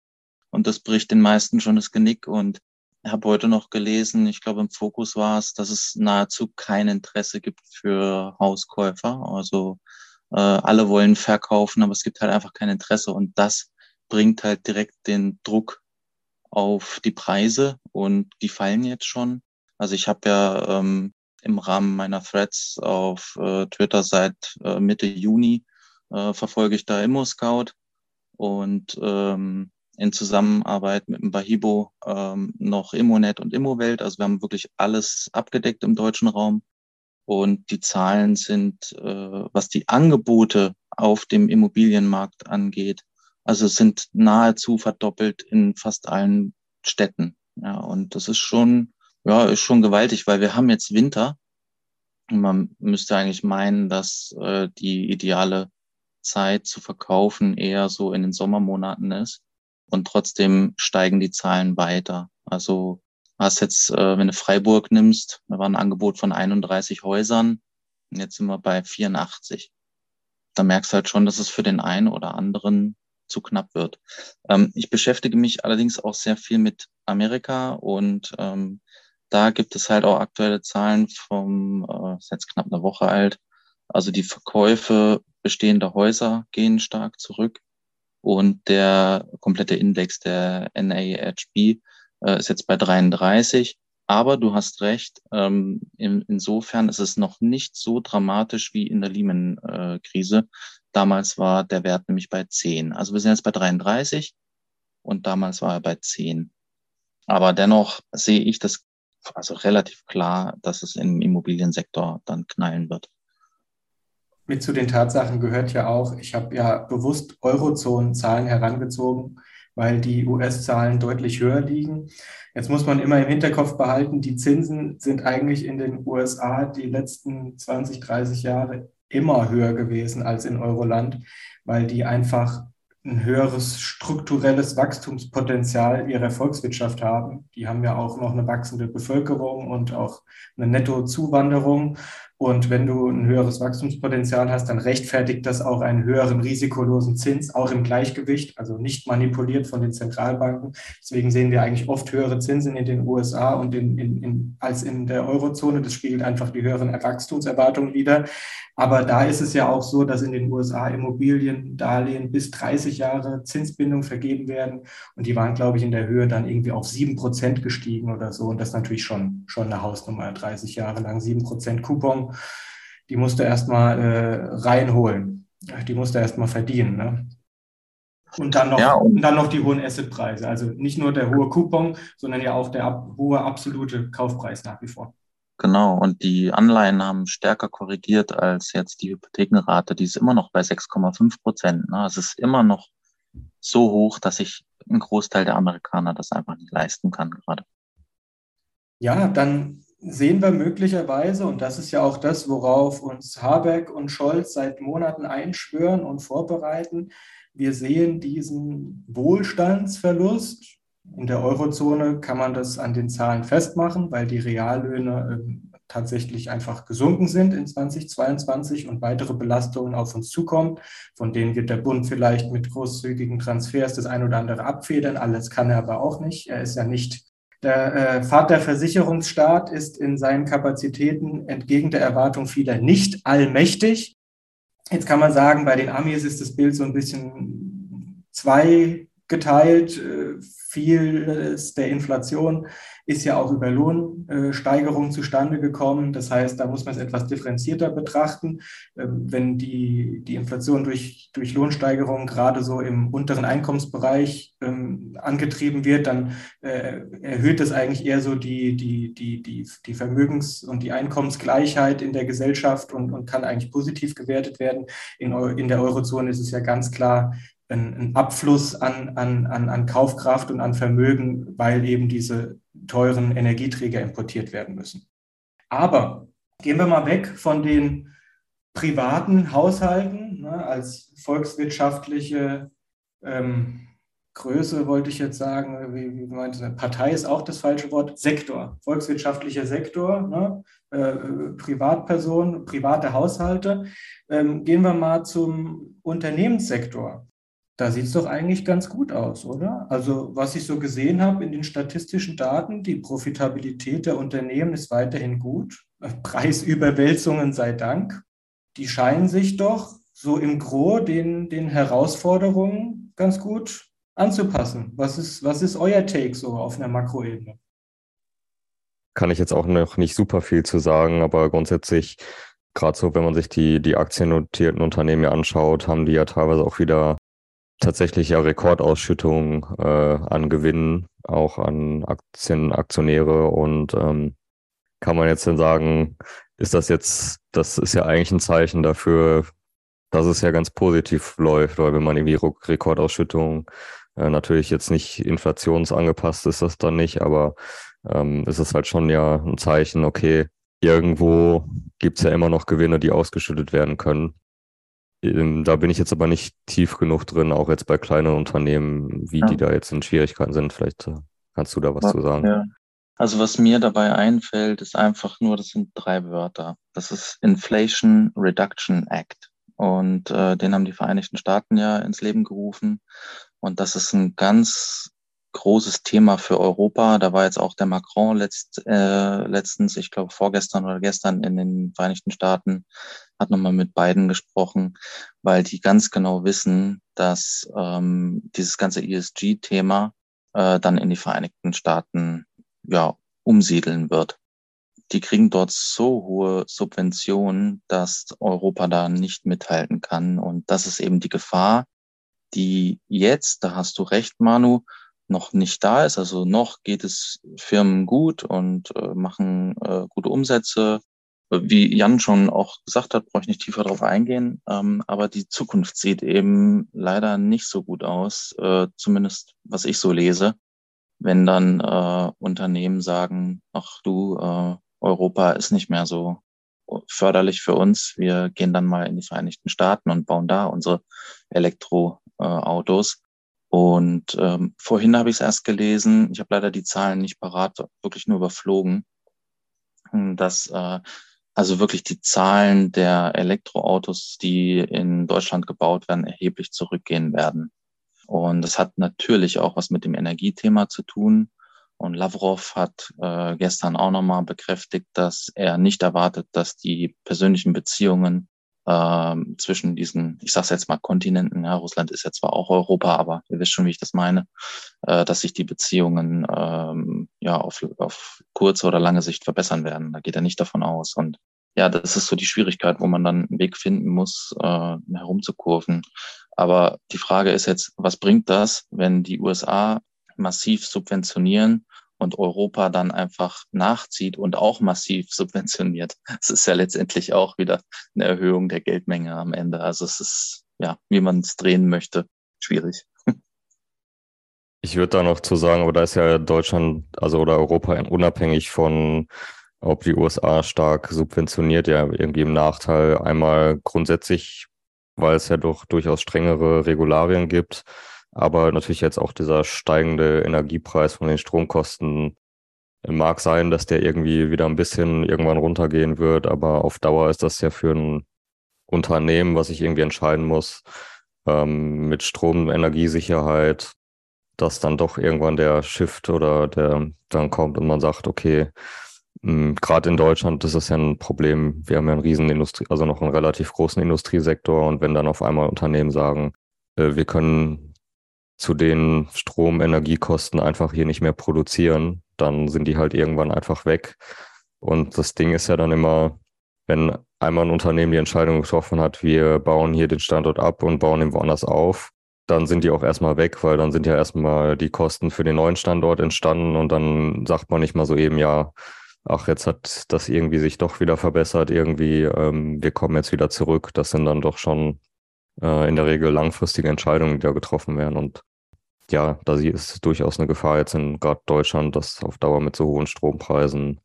Speaker 4: Und das bricht den meisten schon das Genick. Und ich habe heute noch gelesen, ich glaube im Fokus war es, dass es nahezu kein Interesse gibt für Hauskäufer. Also äh, alle wollen verkaufen, aber es gibt halt einfach kein Interesse. Und das bringt halt direkt den Druck auf die Preise und die fallen jetzt schon. Also ich habe ja ähm, im Rahmen meiner Threads auf äh, Twitter seit äh, Mitte Juni äh, verfolge ich da Immo-Scout und ähm, in Zusammenarbeit mit dem Bahibo ähm, noch Immonet und Immowelt. Also wir haben wirklich alles abgedeckt im deutschen Raum. Und die Zahlen sind, äh, was die Angebote auf dem Immobilienmarkt angeht, also sind nahezu verdoppelt in fast allen Städten. Ja, und das ist schon ja, ist schon gewaltig, weil wir haben jetzt Winter. Und man müsste eigentlich meinen, dass äh, die ideale Zeit zu verkaufen eher so in den Sommermonaten ist. Und trotzdem steigen die Zahlen weiter. Also hast jetzt, äh, wenn du Freiburg nimmst, da war ein Angebot von 31 Häusern. Und jetzt sind wir bei 84. Da merkst du halt schon, dass es für den einen oder anderen zu knapp wird. Ähm, ich beschäftige mich allerdings auch sehr viel mit Amerika und ähm, da gibt es halt auch aktuelle Zahlen vom, äh, ist jetzt knapp eine Woche alt. Also die Verkäufe bestehender Häuser gehen stark zurück und der komplette Index der NAHB äh, ist jetzt bei 33. Aber du hast recht, ähm, in, insofern ist es noch nicht so dramatisch wie in der Lehman-Krise. Damals war der Wert nämlich bei 10. Also wir sind jetzt bei 33 und damals war er bei 10. Aber dennoch sehe ich das also relativ klar, dass es im Immobiliensektor dann knallen wird.
Speaker 3: Mit zu den Tatsachen gehört ja auch, ich habe ja bewusst Eurozonen-Zahlen herangezogen, weil die US-Zahlen deutlich höher liegen. Jetzt muss man immer im Hinterkopf behalten, die Zinsen sind eigentlich in den USA die letzten 20, 30 Jahre immer höher gewesen als in Euroland, weil die einfach ein höheres strukturelles Wachstumspotenzial ihrer Volkswirtschaft haben. Die haben ja auch noch eine wachsende Bevölkerung und auch eine Nettozuwanderung. Und wenn du ein höheres Wachstumspotenzial hast, dann rechtfertigt das auch einen höheren risikolosen Zins, auch im Gleichgewicht, also nicht manipuliert von den Zentralbanken. Deswegen sehen wir eigentlich oft höhere Zinsen in den USA und in, in, in, als in der Eurozone. Das spiegelt einfach die höheren Wachstumserwartungen wider. Aber da ist es ja auch so, dass in den USA Immobiliendarlehen bis 30 Jahre Zinsbindung vergeben werden. Und die waren, glaube ich, in der Höhe dann irgendwie auf 7 Prozent gestiegen oder so. Und das ist natürlich schon, schon eine Hausnummer, 30 Jahre lang 7 Prozent Coupon. Die musste erstmal äh, reinholen. Die musste erstmal verdienen. Ne? Und dann noch, ja, und, und dann noch die hohen Assetpreise. Also nicht nur der hohe Coupon, sondern ja auch der ab, hohe absolute Kaufpreis nach wie vor.
Speaker 4: Genau, und die Anleihen haben stärker korrigiert als jetzt die Hypothekenrate. Die ist immer noch bei 6,5 Prozent. Ne? Es ist immer noch so hoch, dass sich ein Großteil der Amerikaner das einfach nicht leisten kann gerade.
Speaker 3: Ja, dann sehen wir möglicherweise, und das ist ja auch das, worauf uns Habeck und Scholz seit Monaten einschwören und vorbereiten, wir sehen diesen Wohlstandsverlust in der Eurozone kann man das an den Zahlen festmachen, weil die Reallöhne äh, tatsächlich einfach gesunken sind in 2022 und weitere Belastungen auf uns zukommen. Von denen wird der Bund vielleicht mit großzügigen Transfers das ein oder andere abfedern. Alles kann er aber auch nicht. Er ist ja nicht der äh, Vaterversicherungsstaat ist in seinen Kapazitäten entgegen der Erwartung vieler nicht allmächtig. Jetzt kann man sagen, bei den Amis ist das Bild so ein bisschen zweigeteilt. Äh, vieles der Inflation ist ja auch über Lohnsteigerungen zustande gekommen. Das heißt, da muss man es etwas differenzierter betrachten. Ähm, wenn die, die Inflation durch, durch Lohnsteigerungen gerade so im unteren Einkommensbereich ähm, angetrieben wird, dann äh, erhöht das eigentlich eher so die, die, die, die, die Vermögens- und die Einkommensgleichheit in der Gesellschaft und, und kann eigentlich positiv gewertet werden. In, in der Eurozone ist es ja ganz klar, ein, Abfluss an, an, an, an Kaufkraft und an Vermögen, weil eben diese teuren Energieträger importiert werden müssen. Aber gehen wir mal weg von den privaten Haushalten ne, als volkswirtschaftliche ähm, Größe, wollte ich jetzt sagen, wie, wie meinte Partei ist auch das falsche Wort, Sektor, volkswirtschaftlicher Sektor, ne, äh, Privatpersonen, private Haushalte. Ähm, gehen wir mal zum Unternehmenssektor da sieht es doch eigentlich ganz gut aus, oder? Also was ich so gesehen habe in den statistischen Daten, die Profitabilität der Unternehmen ist weiterhin gut. Preisüberwälzungen sei Dank. Die scheinen sich doch so im Gro den, den Herausforderungen ganz gut anzupassen. Was ist, was ist euer Take so auf einer Makroebene?
Speaker 5: Kann ich jetzt auch noch nicht super viel zu sagen, aber grundsätzlich, gerade so, wenn man sich die, die aktiennotierten Unternehmen anschaut, haben die ja teilweise auch wieder tatsächlich ja Rekordausschüttungen äh, an Gewinnen, auch an Aktien, Aktionäre und ähm, kann man jetzt denn sagen, ist das jetzt, das ist ja eigentlich ein Zeichen dafür, dass es ja ganz positiv läuft, weil wenn man irgendwie Rekordausschüttungen, äh, natürlich jetzt nicht inflationsangepasst ist das dann nicht, aber ähm, ist es halt schon ja ein Zeichen, okay, irgendwo gibt's ja immer noch Gewinne, die ausgeschüttet werden können. Ähm, da bin ich jetzt aber nicht tief genug drin, auch jetzt bei kleinen Unternehmen, wie ja. die da jetzt in Schwierigkeiten sind. Vielleicht äh, kannst du da was ja, zu sagen. Ja.
Speaker 4: Also was mir dabei einfällt, ist einfach nur, das sind drei Wörter. Das ist Inflation Reduction Act. Und äh, den haben die Vereinigten Staaten ja ins Leben gerufen. Und das ist ein ganz großes Thema für Europa. Da war jetzt auch der Macron letzt, äh, letztens, ich glaube vorgestern oder gestern in den Vereinigten Staaten, hat nochmal mit beiden gesprochen, weil die ganz genau wissen, dass ähm, dieses ganze ESG-Thema äh, dann in die Vereinigten Staaten ja umsiedeln wird. Die kriegen dort so hohe Subventionen, dass Europa da nicht mithalten kann. Und das ist eben die Gefahr, die jetzt, da hast du recht, Manu, noch nicht da ist. Also noch geht es Firmen gut und äh, machen äh, gute Umsätze. Wie Jan schon auch gesagt hat, brauche ich nicht tiefer darauf eingehen. Ähm, aber die Zukunft sieht eben leider nicht so gut aus, äh, zumindest was ich so lese. Wenn dann äh, Unternehmen sagen, ach du, äh, Europa ist nicht mehr so förderlich für uns. Wir gehen dann mal in die Vereinigten Staaten und bauen da unsere Elektro Elektroautos. Und ähm, vorhin habe ich es erst gelesen, ich habe leider die Zahlen nicht parat, wirklich nur überflogen, dass äh, also wirklich die Zahlen der Elektroautos, die in Deutschland gebaut werden, erheblich zurückgehen werden. Und das hat natürlich auch was mit dem Energiethema zu tun. Und Lavrov hat äh, gestern auch nochmal bekräftigt, dass er nicht erwartet, dass die persönlichen Beziehungen äh, zwischen diesen, ich sage jetzt mal Kontinenten, ja, Russland ist ja zwar auch Europa, aber ihr wisst schon, wie ich das meine, äh, dass sich die Beziehungen ähm, ja auf, auf kurze oder lange Sicht verbessern werden. Da geht er nicht davon aus. Und ja, das ist so die Schwierigkeit, wo man dann einen Weg finden muss, äh, herumzukurven. Aber die Frage ist jetzt, was bringt das, wenn die USA massiv subventionieren und Europa dann einfach nachzieht und auch massiv subventioniert. Es ist ja letztendlich auch wieder eine Erhöhung der Geldmenge am Ende. Also es ist, ja, wie man es drehen möchte, schwierig.
Speaker 5: Ich würde da noch zu sagen, aber da ist ja Deutschland, also oder Europa unabhängig von, ob die USA stark subventioniert, ja irgendwie im Nachteil. Einmal grundsätzlich, weil es ja doch durchaus strengere Regularien gibt aber natürlich jetzt auch dieser steigende Energiepreis von den Stromkosten mag sein, dass der irgendwie wieder ein bisschen irgendwann runtergehen wird, aber auf Dauer ist das ja für ein Unternehmen, was sich irgendwie entscheiden muss, ähm, mit Stromenergiesicherheit, dass dann doch irgendwann der Shift oder der dann kommt und man sagt, okay, hm, gerade in Deutschland ist das ja ein Problem. Wir haben ja einen riesen Industrie, also noch einen relativ großen Industriesektor und wenn dann auf einmal Unternehmen sagen, äh, wir können zu den Stromenergiekosten einfach hier nicht mehr produzieren, dann sind die halt irgendwann einfach weg. Und das Ding ist ja dann immer, wenn einmal ein Unternehmen die Entscheidung getroffen hat, wir bauen hier den Standort ab und bauen ihn woanders auf, dann sind die auch erstmal weg, weil dann sind ja erstmal die Kosten für den neuen Standort entstanden und dann sagt man nicht mal so eben, ja, ach, jetzt hat das irgendwie sich doch wieder verbessert, irgendwie, ähm, wir kommen jetzt wieder zurück. Das sind dann doch schon äh, in der Regel langfristige Entscheidungen, die da getroffen werden. Und ja, da ist durchaus eine Gefahr jetzt in gerade Deutschland, dass auf Dauer mit so hohen Strompreisen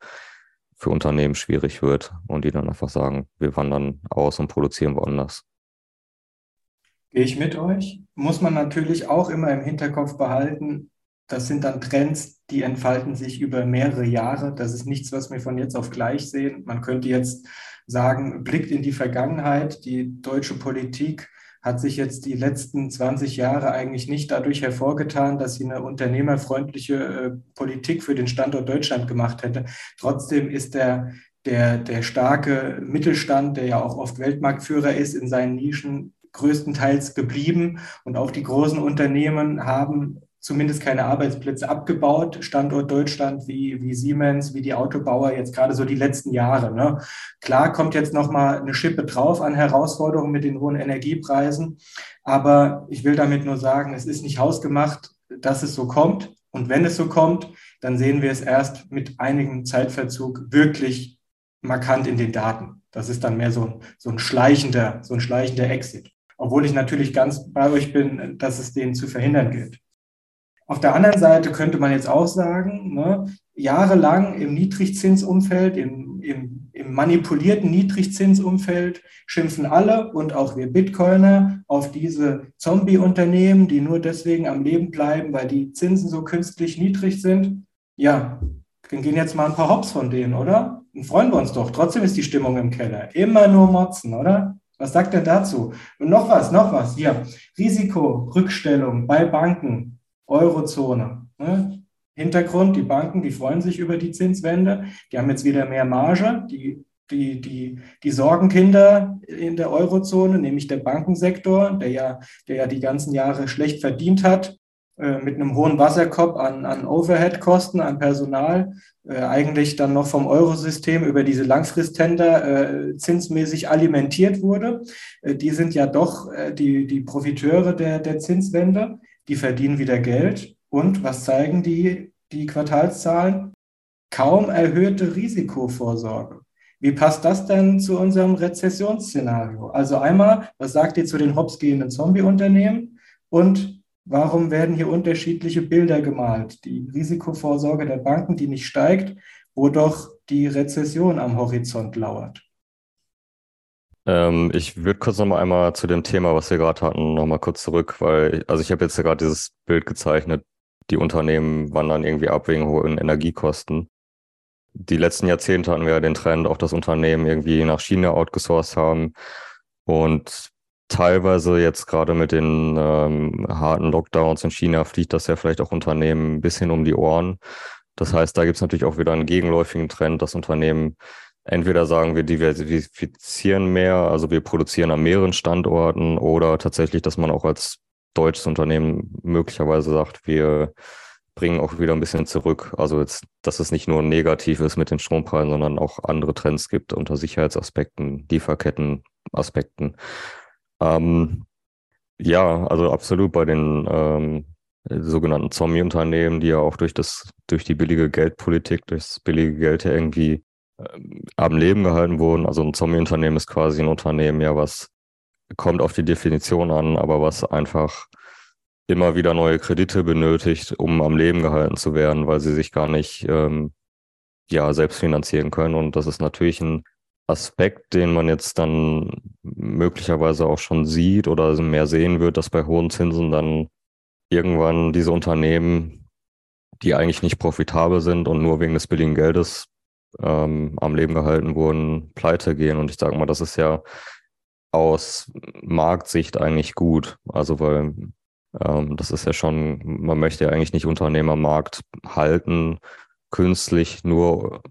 Speaker 5: für Unternehmen schwierig wird und die dann einfach sagen, wir wandern aus und produzieren woanders.
Speaker 3: Gehe ich mit euch? Muss man natürlich auch immer im Hinterkopf behalten, das sind dann Trends, die entfalten sich über mehrere Jahre. Das ist nichts, was wir von jetzt auf gleich sehen. Man könnte jetzt sagen, blickt in die Vergangenheit. Die deutsche Politik hat sich jetzt die letzten 20 Jahre eigentlich nicht dadurch hervorgetan, dass sie eine unternehmerfreundliche äh, Politik für den Standort Deutschland gemacht hätte. Trotzdem ist der, der, der starke Mittelstand, der ja auch oft Weltmarktführer ist in seinen Nischen, größtenteils geblieben. Und auch die großen Unternehmen haben zumindest keine Arbeitsplätze abgebaut. Standort Deutschland wie, wie Siemens, wie die Autobauer jetzt gerade so die letzten Jahre. Ne? Klar kommt jetzt nochmal eine Schippe drauf an Herausforderungen mit den hohen Energiepreisen. Aber ich will damit nur sagen, es ist nicht hausgemacht, dass es so kommt. Und wenn es so kommt, dann sehen wir es erst mit einigem Zeitverzug wirklich markant in den Daten. Das ist dann mehr so, so ein schleichender, so ein schleichender Exit. Obwohl ich natürlich ganz bei euch bin, dass es den zu verhindern gilt. Auf der anderen Seite könnte man jetzt auch sagen, ne, jahrelang im Niedrigzinsumfeld, im, im, im manipulierten Niedrigzinsumfeld schimpfen alle und auch wir Bitcoiner auf diese Zombie-Unternehmen, die nur deswegen am Leben bleiben, weil die Zinsen so künstlich niedrig sind. Ja, dann gehen jetzt mal ein paar Hops von denen, oder? Dann freuen wir uns doch. Trotzdem ist die Stimmung im Keller. Immer nur motzen, oder? Was sagt er dazu? Und noch was, noch was. Hier, Risikorückstellung bei Banken. Eurozone. Ne? Hintergrund, die Banken, die freuen sich über die Zinswende, die haben jetzt wieder mehr Marge, die, die, die, die Sorgenkinder in der Eurozone, nämlich der Bankensektor, der ja, der ja die ganzen Jahre schlecht verdient hat, äh, mit einem hohen Wasserkopf an, an Overhead-Kosten, an Personal, äh, eigentlich dann noch vom Eurosystem über diese Langfristtender äh, zinsmäßig alimentiert wurde. Äh, die sind ja doch äh, die, die Profiteure der, der Zinswende die verdienen wieder Geld. Und was zeigen die, die Quartalszahlen? Kaum erhöhte Risikovorsorge. Wie passt das denn zu unserem Rezessionsszenario? Also einmal, was sagt ihr zu den hopsgehenden Zombie-Unternehmen? Und warum werden hier unterschiedliche Bilder gemalt? Die Risikovorsorge der Banken, die nicht steigt, wo doch die Rezession am Horizont lauert.
Speaker 5: Ähm, ich würde kurz noch mal einmal zu dem Thema, was wir gerade hatten, noch mal kurz zurück, weil also ich habe jetzt gerade dieses Bild gezeichnet, die Unternehmen wandern irgendwie ab wegen hohen Energiekosten. Die letzten Jahrzehnte hatten wir ja den Trend, auch das Unternehmen irgendwie nach China outgesourced haben und teilweise jetzt gerade mit den ähm, harten Lockdowns in China fliegt das ja vielleicht auch Unternehmen ein bisschen um die Ohren. Das heißt, da gibt es natürlich auch wieder einen gegenläufigen Trend, dass Unternehmen entweder sagen, wir diversifizieren mehr, also wir produzieren an mehreren Standorten oder tatsächlich, dass man auch als deutsches Unternehmen möglicherweise sagt, wir bringen auch wieder ein bisschen zurück. Also jetzt, dass es nicht nur negativ ist mit den Strompreisen, sondern auch andere Trends gibt unter Sicherheitsaspekten, Lieferkettenaspekten. Ähm, ja, also absolut bei den ähm, sogenannten Zombie-Unternehmen, die ja auch durch das, durch die billige Geldpolitik, durch das billige Geld ja irgendwie am Leben gehalten wurden. Also ein Zombie-Unternehmen ist quasi ein Unternehmen, ja, was kommt auf die Definition an, aber was einfach immer wieder neue Kredite benötigt, um am Leben gehalten zu werden, weil sie sich gar nicht ähm, ja selbst finanzieren können. Und das ist natürlich ein Aspekt, den man jetzt dann möglicherweise auch schon sieht oder mehr sehen wird, dass bei hohen Zinsen dann irgendwann diese Unternehmen, die eigentlich nicht profitabel sind und nur wegen des billigen Geldes ähm, am Leben gehalten wurden, pleite gehen. Und ich sage mal, das ist ja aus Marktsicht eigentlich gut. Also weil ähm, das ist ja schon, man möchte ja eigentlich nicht Unternehmermarkt halten, künstlich, nur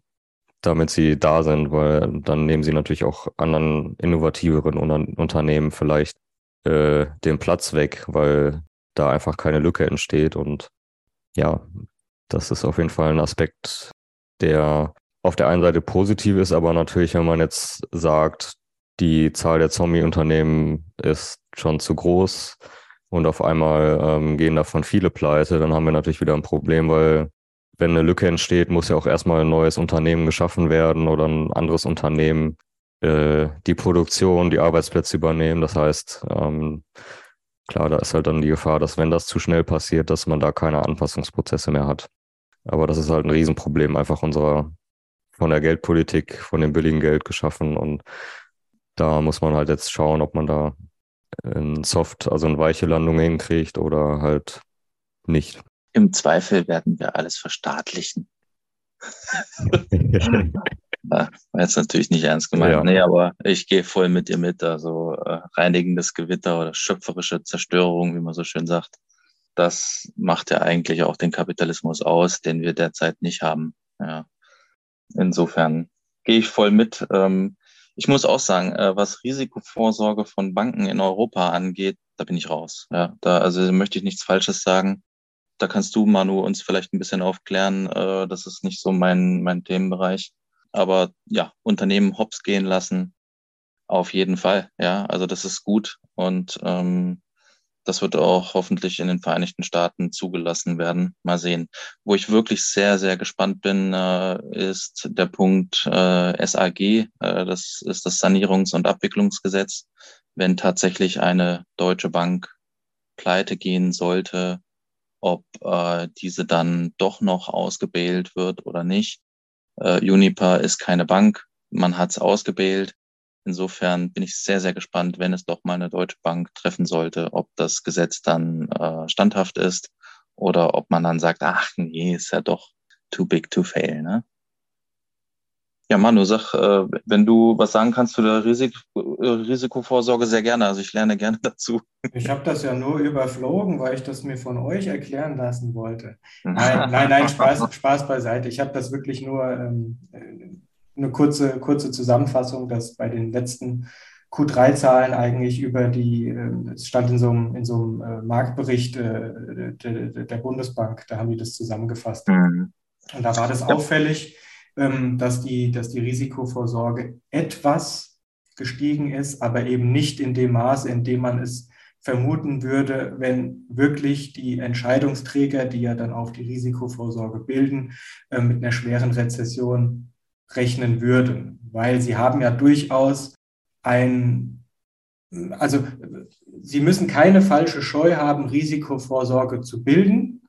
Speaker 5: damit sie da sind, weil dann nehmen sie natürlich auch anderen innovativeren Unternehmen vielleicht äh, den Platz weg, weil da einfach keine Lücke entsteht. Und ja, das ist auf jeden Fall ein Aspekt, der auf der einen Seite positiv ist, aber natürlich, wenn man jetzt sagt, die Zahl der Zombie-Unternehmen ist schon zu groß und auf einmal ähm, gehen davon viele pleite, dann haben wir natürlich wieder ein Problem, weil wenn eine Lücke entsteht, muss ja auch erstmal ein neues Unternehmen geschaffen werden oder ein anderes Unternehmen äh, die Produktion, die Arbeitsplätze übernehmen. Das heißt, ähm, klar, da ist halt dann die Gefahr, dass wenn das zu schnell passiert, dass man da keine Anpassungsprozesse mehr hat. Aber das ist halt ein Riesenproblem einfach unserer von der Geldpolitik, von dem billigen Geld geschaffen. Und da muss man halt jetzt schauen, ob man da ein Soft, also eine weiche Landung hinkriegt oder halt nicht.
Speaker 4: Im Zweifel werden wir alles verstaatlichen. war jetzt natürlich nicht ernst gemeint. Ja. Nee, aber ich gehe voll mit dir mit. Also äh, reinigendes Gewitter oder schöpferische Zerstörung, wie man so schön sagt. Das macht ja eigentlich auch den Kapitalismus aus, den wir derzeit nicht haben. Ja. Insofern gehe ich voll mit. Ähm, ich muss auch sagen, äh, was Risikovorsorge von Banken in Europa angeht, da bin ich raus. Ja, da also möchte ich nichts Falsches sagen. Da kannst du, Manu, uns vielleicht ein bisschen aufklären. Äh, das ist nicht so mein, mein Themenbereich. Aber ja, Unternehmen hops gehen lassen, auf jeden Fall. Ja, also das ist gut. Und ähm, das wird auch hoffentlich in den Vereinigten Staaten zugelassen werden. Mal sehen. Wo ich wirklich sehr, sehr gespannt bin, äh, ist der Punkt äh, SAG. Äh, das ist das Sanierungs- und Abwicklungsgesetz. Wenn tatsächlich eine deutsche Bank pleite gehen sollte, ob diese dann doch noch ausgebählt wird oder nicht. Uniper ist keine Bank. Man hat es ausgebählt. Insofern bin ich sehr, sehr gespannt, wenn es doch mal eine deutsche Bank treffen sollte, ob das Gesetz dann äh, standhaft ist oder ob man dann sagt, ach nee, ist ja doch too big to fail. Ne? Ja, Manu, sag, äh, wenn du was sagen kannst zu der Risik äh, Risikovorsorge, sehr gerne. Also ich lerne gerne dazu.
Speaker 3: Ich habe das ja nur überflogen, weil ich das mir von euch erklären lassen wollte. Nein, nein, nein, Spaß, Spaß beiseite. Ich habe das wirklich nur ähm, eine kurze, kurze Zusammenfassung, dass bei den letzten Q3-Zahlen eigentlich über die, ähm, es stand in so einem, in so einem äh, Marktbericht äh, der, der, Bundesbank, da haben die das zusammengefasst. Mhm. Und da war das auffällig, ähm, dass die, dass die Risikovorsorge etwas gestiegen ist, aber eben nicht in dem Maße, in dem man es vermuten würde, wenn wirklich die Entscheidungsträger, die ja dann auch die Risikovorsorge bilden, äh, mit einer schweren Rezession rechnen würden, weil sie haben ja durchaus ein, also sie müssen keine falsche Scheu haben, Risikovorsorge zu bilden.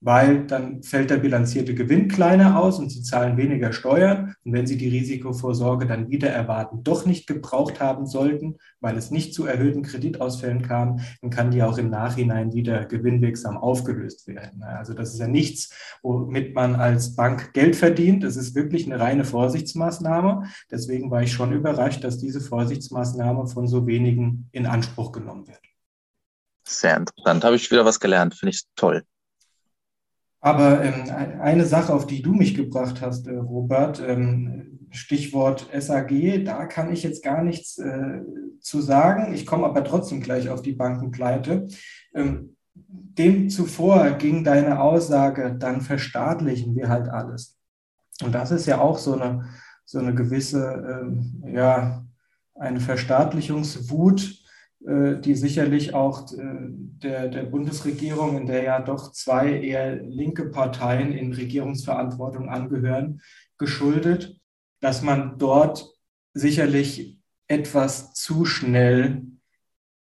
Speaker 3: Weil dann fällt der bilanzierte Gewinn kleiner aus und sie zahlen weniger Steuern. Und wenn sie die Risikovorsorge dann wieder erwarten, doch nicht gebraucht haben sollten, weil es nicht zu erhöhten Kreditausfällen kam, dann kann die auch im Nachhinein wieder gewinnwirksam aufgelöst werden. Also das ist ja nichts, womit man als Bank Geld verdient. Das ist wirklich eine reine Vorsichtsmaßnahme. Deswegen war ich schon überrascht, dass diese Vorsichtsmaßnahme von so wenigen in Anspruch genommen wird.
Speaker 4: Sehr interessant. Habe ich wieder was gelernt. Finde ich toll.
Speaker 3: Aber ähm, eine Sache, auf die du mich gebracht hast, äh, Robert, ähm, Stichwort SAG, da kann ich jetzt gar nichts äh, zu sagen. Ich komme aber trotzdem gleich auf die Bankenpleite. Ähm, dem zuvor ging deine Aussage, dann verstaatlichen wir halt alles. Und das ist ja auch so eine, so eine gewisse, ähm, ja, eine Verstaatlichungswut, äh, die sicherlich auch äh, der, der Bundesregierung, in der ja doch zwei eher linke Parteien in Regierungsverantwortung angehören, geschuldet, dass man dort sicherlich etwas zu schnell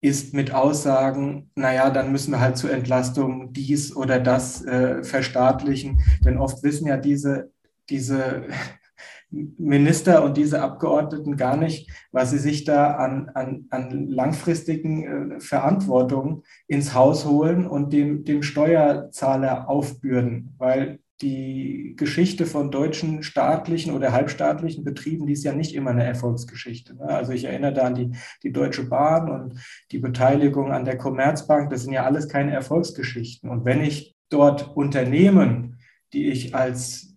Speaker 3: ist mit Aussagen, naja, dann müssen wir halt zur Entlastung dies oder das äh, verstaatlichen. Denn oft wissen ja diese, diese Minister und diese Abgeordneten gar nicht, was sie sich da an, an, an langfristigen äh, Verantwortung ins Haus holen und dem, dem Steuerzahler aufbürden. Weil die Geschichte von deutschen staatlichen oder halbstaatlichen Betrieben, die ist ja nicht immer eine Erfolgsgeschichte. Ne? Also ich erinnere da an die, die Deutsche Bahn und die Beteiligung an der Commerzbank. Das sind ja alles keine Erfolgsgeschichten. Und wenn ich dort Unternehmen, die ich als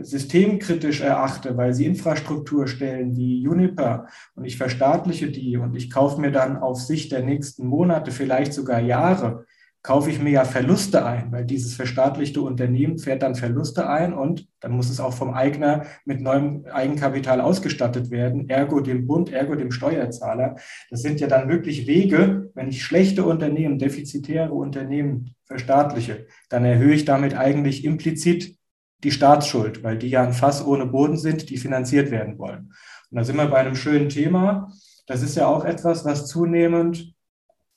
Speaker 3: systemkritisch erachte, weil sie Infrastruktur stellen wie Juniper und ich verstaatliche die und ich kaufe mir dann auf Sicht der nächsten Monate, vielleicht sogar Jahre, kaufe ich mir ja Verluste ein, weil dieses verstaatlichte Unternehmen fährt dann Verluste ein und dann muss es auch vom Eigner mit neuem Eigenkapital ausgestattet werden, ergo dem Bund, ergo dem Steuerzahler. Das sind ja dann wirklich Wege, wenn ich schlechte Unternehmen, defizitäre Unternehmen verstaatliche, dann erhöhe ich damit eigentlich implizit die Staatsschuld, weil die ja ein Fass ohne Boden sind, die finanziert werden wollen. Und da sind wir bei einem schönen Thema. Das ist ja auch etwas, was zunehmend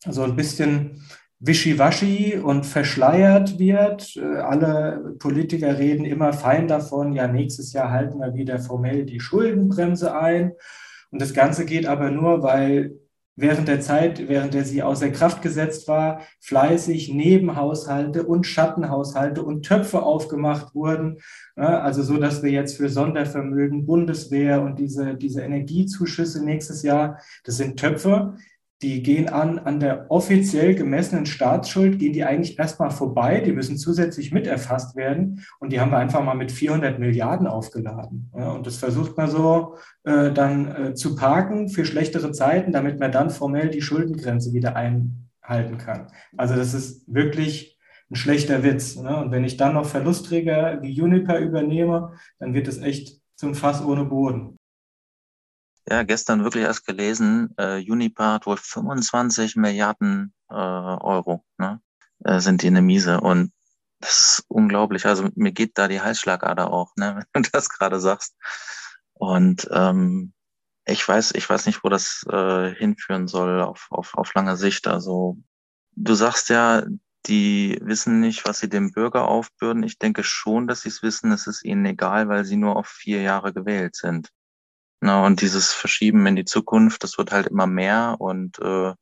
Speaker 3: so ein bisschen wischiwaschi und verschleiert wird. Äh, alle Politiker reden immer fein davon, ja, nächstes Jahr halten wir wieder formell die Schuldenbremse ein. Und das Ganze geht aber nur, weil während der Zeit, während der sie außer Kraft gesetzt war, fleißig Nebenhaushalte und Schattenhaushalte und Töpfe aufgemacht wurden. Also so, dass wir jetzt für Sondervermögen, Bundeswehr und diese, diese Energiezuschüsse nächstes Jahr, das sind Töpfe, die gehen an, an der offiziell gemessenen Staatsschuld, gehen die eigentlich erstmal vorbei. Die müssen zusätzlich mit erfasst werden. Und die haben wir einfach mal mit 400 Milliarden aufgeladen. und das versucht man so äh, dann äh, zu parken für schlechtere Zeiten, damit man dann formell die Schuldengrenze wieder einhalten kann. Also das ist wirklich ein schlechter Witz. Ne? Und wenn ich dann noch Verlustträger wie Juniper übernehme, dann wird es echt zum Fass ohne Boden.
Speaker 4: Ja, gestern wirklich erst gelesen, äh, Unipa hat wohl 25 Milliarden äh, Euro, ne? Äh, sind die in der Miese. Und das ist unglaublich. Also mir geht da die Halsschlagader auch, ne? wenn du das gerade sagst. Und ähm, ich weiß, ich weiß nicht, wo das äh, hinführen soll auf, auf, auf lange Sicht. Also du sagst ja, die wissen nicht, was sie dem Bürger aufbürden. Ich denke schon, dass sie es wissen. Es ist ihnen egal, weil sie nur auf vier Jahre gewählt sind. Na, und dieses Verschieben in die Zukunft, das wird halt immer mehr. Und äh,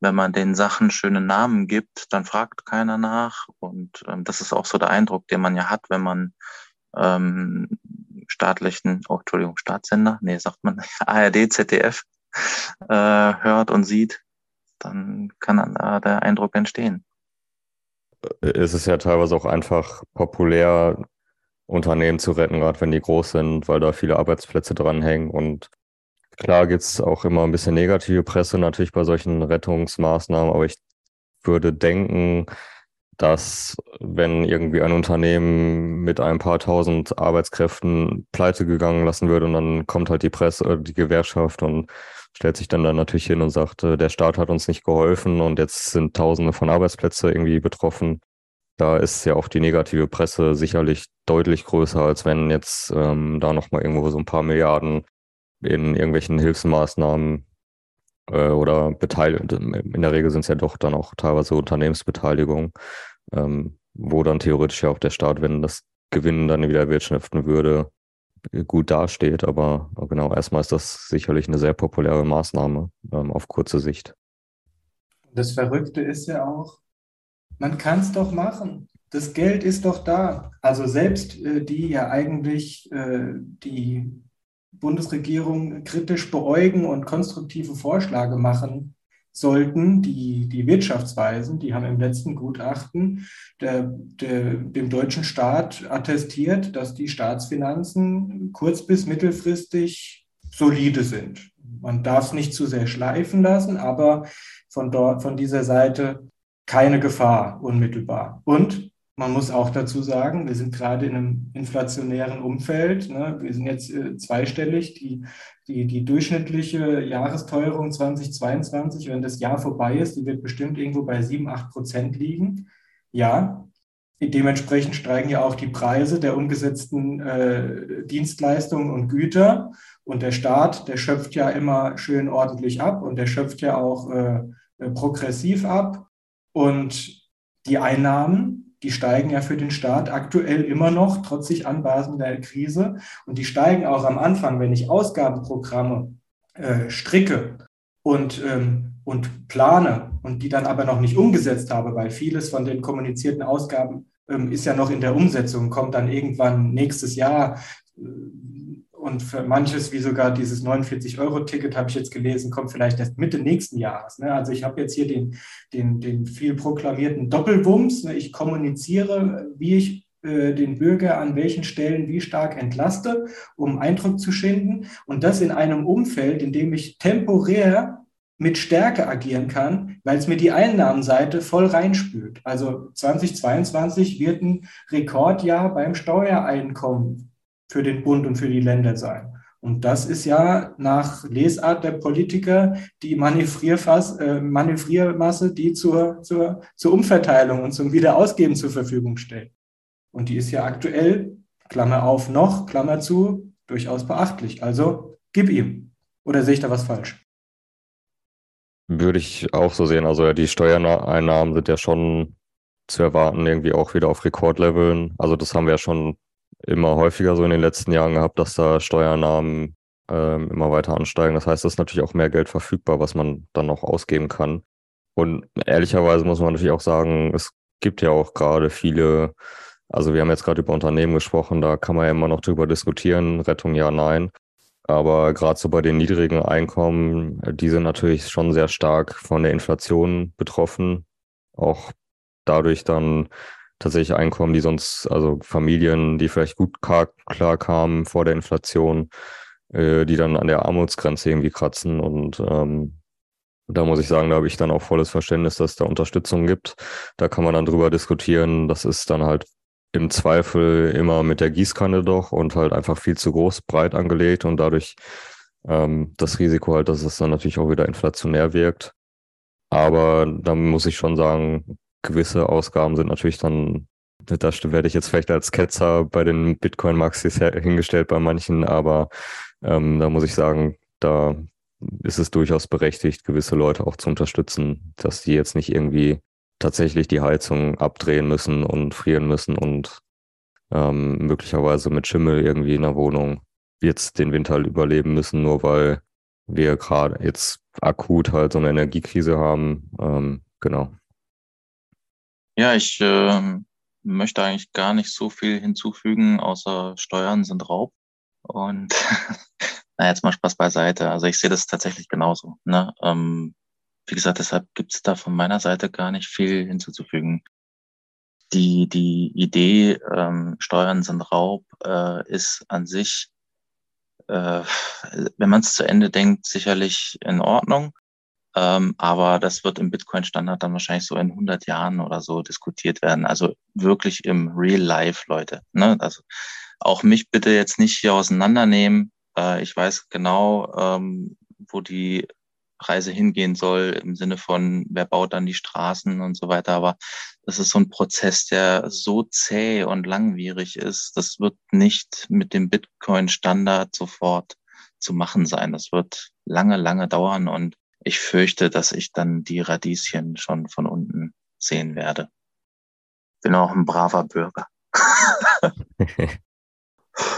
Speaker 4: wenn man den Sachen schöne Namen gibt, dann fragt keiner nach. Und ähm, das ist auch so der Eindruck, den man ja hat, wenn man ähm, staatlichen, oh, Entschuldigung, Staatssender, nee, sagt man, ARD, ZDF äh, hört und sieht, dann kann äh, der Eindruck entstehen.
Speaker 5: Es ist ja teilweise auch einfach populär, Unternehmen zu retten, gerade wenn die groß sind, weil da viele Arbeitsplätze dranhängen. Und klar gibt es auch immer ein bisschen negative Presse natürlich bei solchen Rettungsmaßnahmen, aber ich würde denken, dass wenn irgendwie ein Unternehmen mit ein paar tausend Arbeitskräften pleite gegangen lassen würde und dann kommt halt die Presse, oder die Gewerkschaft und stellt sich dann, dann natürlich hin und sagt, äh, der Staat hat uns nicht geholfen und jetzt sind Tausende von Arbeitsplätzen irgendwie betroffen. Da ist ja auch die negative Presse sicherlich deutlich größer, als wenn jetzt ähm, da nochmal irgendwo so ein paar Milliarden in irgendwelchen Hilfsmaßnahmen äh, oder beteiligt. In der Regel sind es ja doch dann auch teilweise Unternehmensbeteiligung ähm, wo dann theoretisch ja auch der Staat, wenn das Gewinn dann wieder erwirtschaften würde, gut dasteht. Aber genau, erstmal ist das sicherlich eine sehr populäre Maßnahme ähm, auf kurze Sicht.
Speaker 3: Das Verrückte ist ja auch, man kann es doch machen. Das Geld ist doch da. Also selbst äh, die ja eigentlich äh, die Bundesregierung kritisch beäugen und konstruktive Vorschläge machen sollten, die, die Wirtschaftsweisen, die haben im letzten Gutachten der, der, dem deutschen Staat attestiert, dass die Staatsfinanzen kurz- bis mittelfristig solide sind. Man darf es nicht zu sehr schleifen lassen, aber von, dort, von dieser Seite keine Gefahr unmittelbar. Und man muss auch dazu sagen, wir sind gerade in einem inflationären Umfeld. Ne? Wir sind jetzt äh, zweistellig. Die, die, die durchschnittliche Jahresteuerung 2022, wenn das Jahr vorbei ist, die wird bestimmt irgendwo bei 7, 8 Prozent liegen. Ja, dementsprechend steigen ja auch die Preise der umgesetzten äh, Dienstleistungen und Güter. Und der Staat, der schöpft ja immer schön ordentlich ab und der schöpft ja auch äh, äh progressiv ab. Und die Einnahmen, die steigen ja für den Staat aktuell immer noch, trotz sich anbasender Krise. Und die steigen auch am Anfang, wenn ich Ausgabenprogramme äh, stricke und, ähm, und plane und die dann aber noch nicht umgesetzt habe, weil vieles von den kommunizierten Ausgaben ähm, ist ja noch in der Umsetzung, kommt dann irgendwann nächstes Jahr. Äh, und für manches, wie sogar dieses 49-Euro-Ticket, habe ich jetzt gelesen, kommt vielleicht erst Mitte nächsten Jahres. Ne? Also ich habe jetzt hier den, den, den viel proklamierten Doppelwumms. Ne? Ich kommuniziere, wie ich äh, den Bürger an welchen Stellen wie stark entlaste, um Eindruck zu schinden. Und das in einem Umfeld, in dem ich temporär mit Stärke agieren kann, weil es mir die Einnahmenseite voll reinspült. Also 2022 wird ein Rekordjahr beim Steuereinkommen für den Bund und für die Länder sein. Und das ist ja nach Lesart der Politiker die Manövrierfass, äh, Manövriermasse, die zur, zur, zur Umverteilung und zum Wiederausgeben zur Verfügung stellt. Und die ist ja aktuell, Klammer auf, noch, Klammer zu, durchaus beachtlich. Also gib ihm. Oder sehe ich da was falsch?
Speaker 5: Würde ich auch so sehen. Also die Steuereinnahmen sind ja schon zu erwarten, irgendwie auch wieder auf Rekordleveln. Also das haben wir ja schon immer häufiger so in den letzten Jahren gehabt, dass da Steuernahmen ähm, immer weiter ansteigen. Das heißt, es ist natürlich auch mehr Geld verfügbar, was man dann noch ausgeben kann. Und ehrlicherweise muss man natürlich auch sagen, es gibt ja auch gerade viele, also wir haben jetzt gerade über Unternehmen gesprochen, da kann man ja immer noch drüber diskutieren, Rettung ja, nein. Aber gerade so bei den niedrigen Einkommen, die sind natürlich schon sehr stark von der Inflation betroffen. Auch dadurch dann tatsächlich Einkommen, die sonst, also Familien, die vielleicht gut klar kamen vor der Inflation, äh, die dann an der Armutsgrenze irgendwie kratzen. Und ähm, da muss ich sagen, da habe ich dann auch volles Verständnis, dass es da Unterstützung gibt. Da kann man dann drüber diskutieren. Das ist dann halt im Zweifel immer mit der Gießkanne doch und halt einfach viel zu groß, breit angelegt und dadurch ähm, das Risiko halt, dass es dann natürlich auch wieder inflationär wirkt. Aber da muss ich schon sagen, gewisse Ausgaben sind natürlich dann, da werde ich jetzt vielleicht als Ketzer bei den Bitcoin-Maxis hingestellt bei manchen, aber ähm, da muss ich sagen, da ist es durchaus berechtigt, gewisse Leute auch zu unterstützen, dass die jetzt nicht irgendwie tatsächlich die Heizung abdrehen müssen und frieren müssen und ähm, möglicherweise mit Schimmel irgendwie in der Wohnung jetzt den Winter überleben müssen, nur weil wir gerade jetzt akut halt so eine Energiekrise haben. Ähm, genau.
Speaker 4: Ja, ich äh, möchte eigentlich gar nicht so viel hinzufügen, außer Steuern sind Raub. Und na, jetzt mal Spaß beiseite. Also ich sehe das tatsächlich genauso. Ne? Ähm, wie gesagt, deshalb gibt es da von meiner Seite gar nicht viel hinzuzufügen. Die, die Idee, ähm, Steuern sind Raub, äh, ist an sich, äh, wenn man es zu Ende denkt, sicherlich in Ordnung. Ähm, aber das wird im Bitcoin-Standard dann wahrscheinlich so in 100 Jahren oder so diskutiert werden. Also wirklich im Real Life, Leute. Ne? Also auch mich bitte jetzt nicht hier auseinandernehmen. Äh, ich weiß genau, ähm, wo die Reise hingehen soll im Sinne von, wer baut dann die Straßen und so weiter. Aber das ist so ein Prozess, der so zäh und langwierig ist. Das wird nicht mit dem Bitcoin-Standard sofort zu machen sein. Das wird lange, lange dauern und ich fürchte, dass ich dann die Radieschen schon von unten sehen werde. bin auch ein braver Bürger.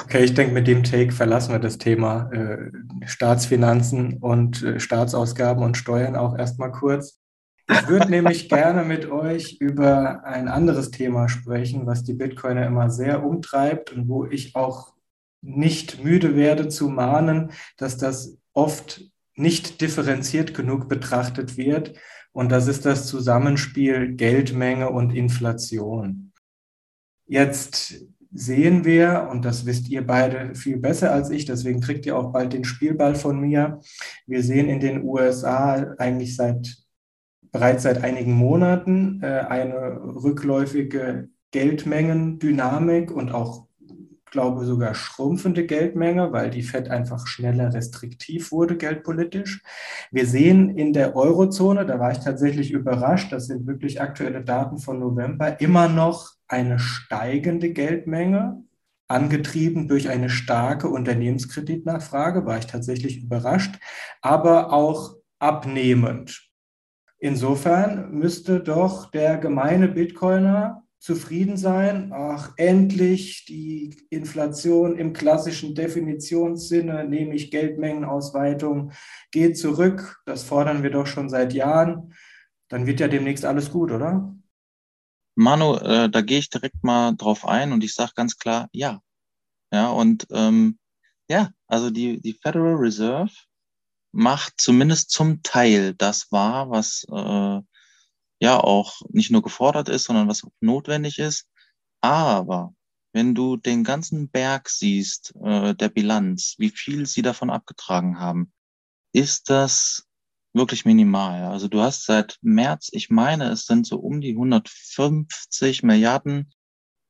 Speaker 3: Okay, ich denke, mit dem Take verlassen wir das Thema äh, Staatsfinanzen und äh, Staatsausgaben und Steuern auch erstmal kurz. Ich würde nämlich gerne mit euch über ein anderes Thema sprechen, was die Bitcoiner immer sehr umtreibt und wo ich auch nicht müde werde zu mahnen, dass das oft nicht differenziert genug betrachtet wird. Und das ist das Zusammenspiel Geldmenge und Inflation. Jetzt sehen wir, und das wisst ihr beide viel besser als ich, deswegen kriegt ihr auch bald den Spielball von mir. Wir sehen in den USA eigentlich seit bereits seit einigen Monaten äh, eine rückläufige Geldmengendynamik und auch, glaube sogar schrumpfende Geldmenge, weil die Fed einfach schneller restriktiv wurde geldpolitisch. Wir sehen in der Eurozone, da war ich tatsächlich überrascht, das sind wirklich aktuelle Daten von November, immer noch eine steigende Geldmenge, angetrieben durch eine starke Unternehmenskreditnachfrage, war ich tatsächlich überrascht, aber auch abnehmend. Insofern müsste doch der gemeine Bitcoiner zufrieden sein. Ach, endlich die Inflation im klassischen Definitionssinne, nämlich Geldmengenausweitung, geht zurück. Das fordern wir doch schon seit Jahren. Dann wird ja demnächst alles gut, oder?
Speaker 4: Manu, äh, da gehe ich direkt mal drauf ein und ich sage ganz klar, ja. Ja, und ähm, ja, also die, die Federal Reserve macht zumindest zum Teil das wahr, was äh, ja auch nicht nur gefordert ist, sondern was auch notwendig ist. Aber wenn du den ganzen Berg siehst äh, der Bilanz, wie viel sie davon abgetragen haben, ist das wirklich minimal. Also du hast seit März, ich meine, es sind so um die 150 Milliarden,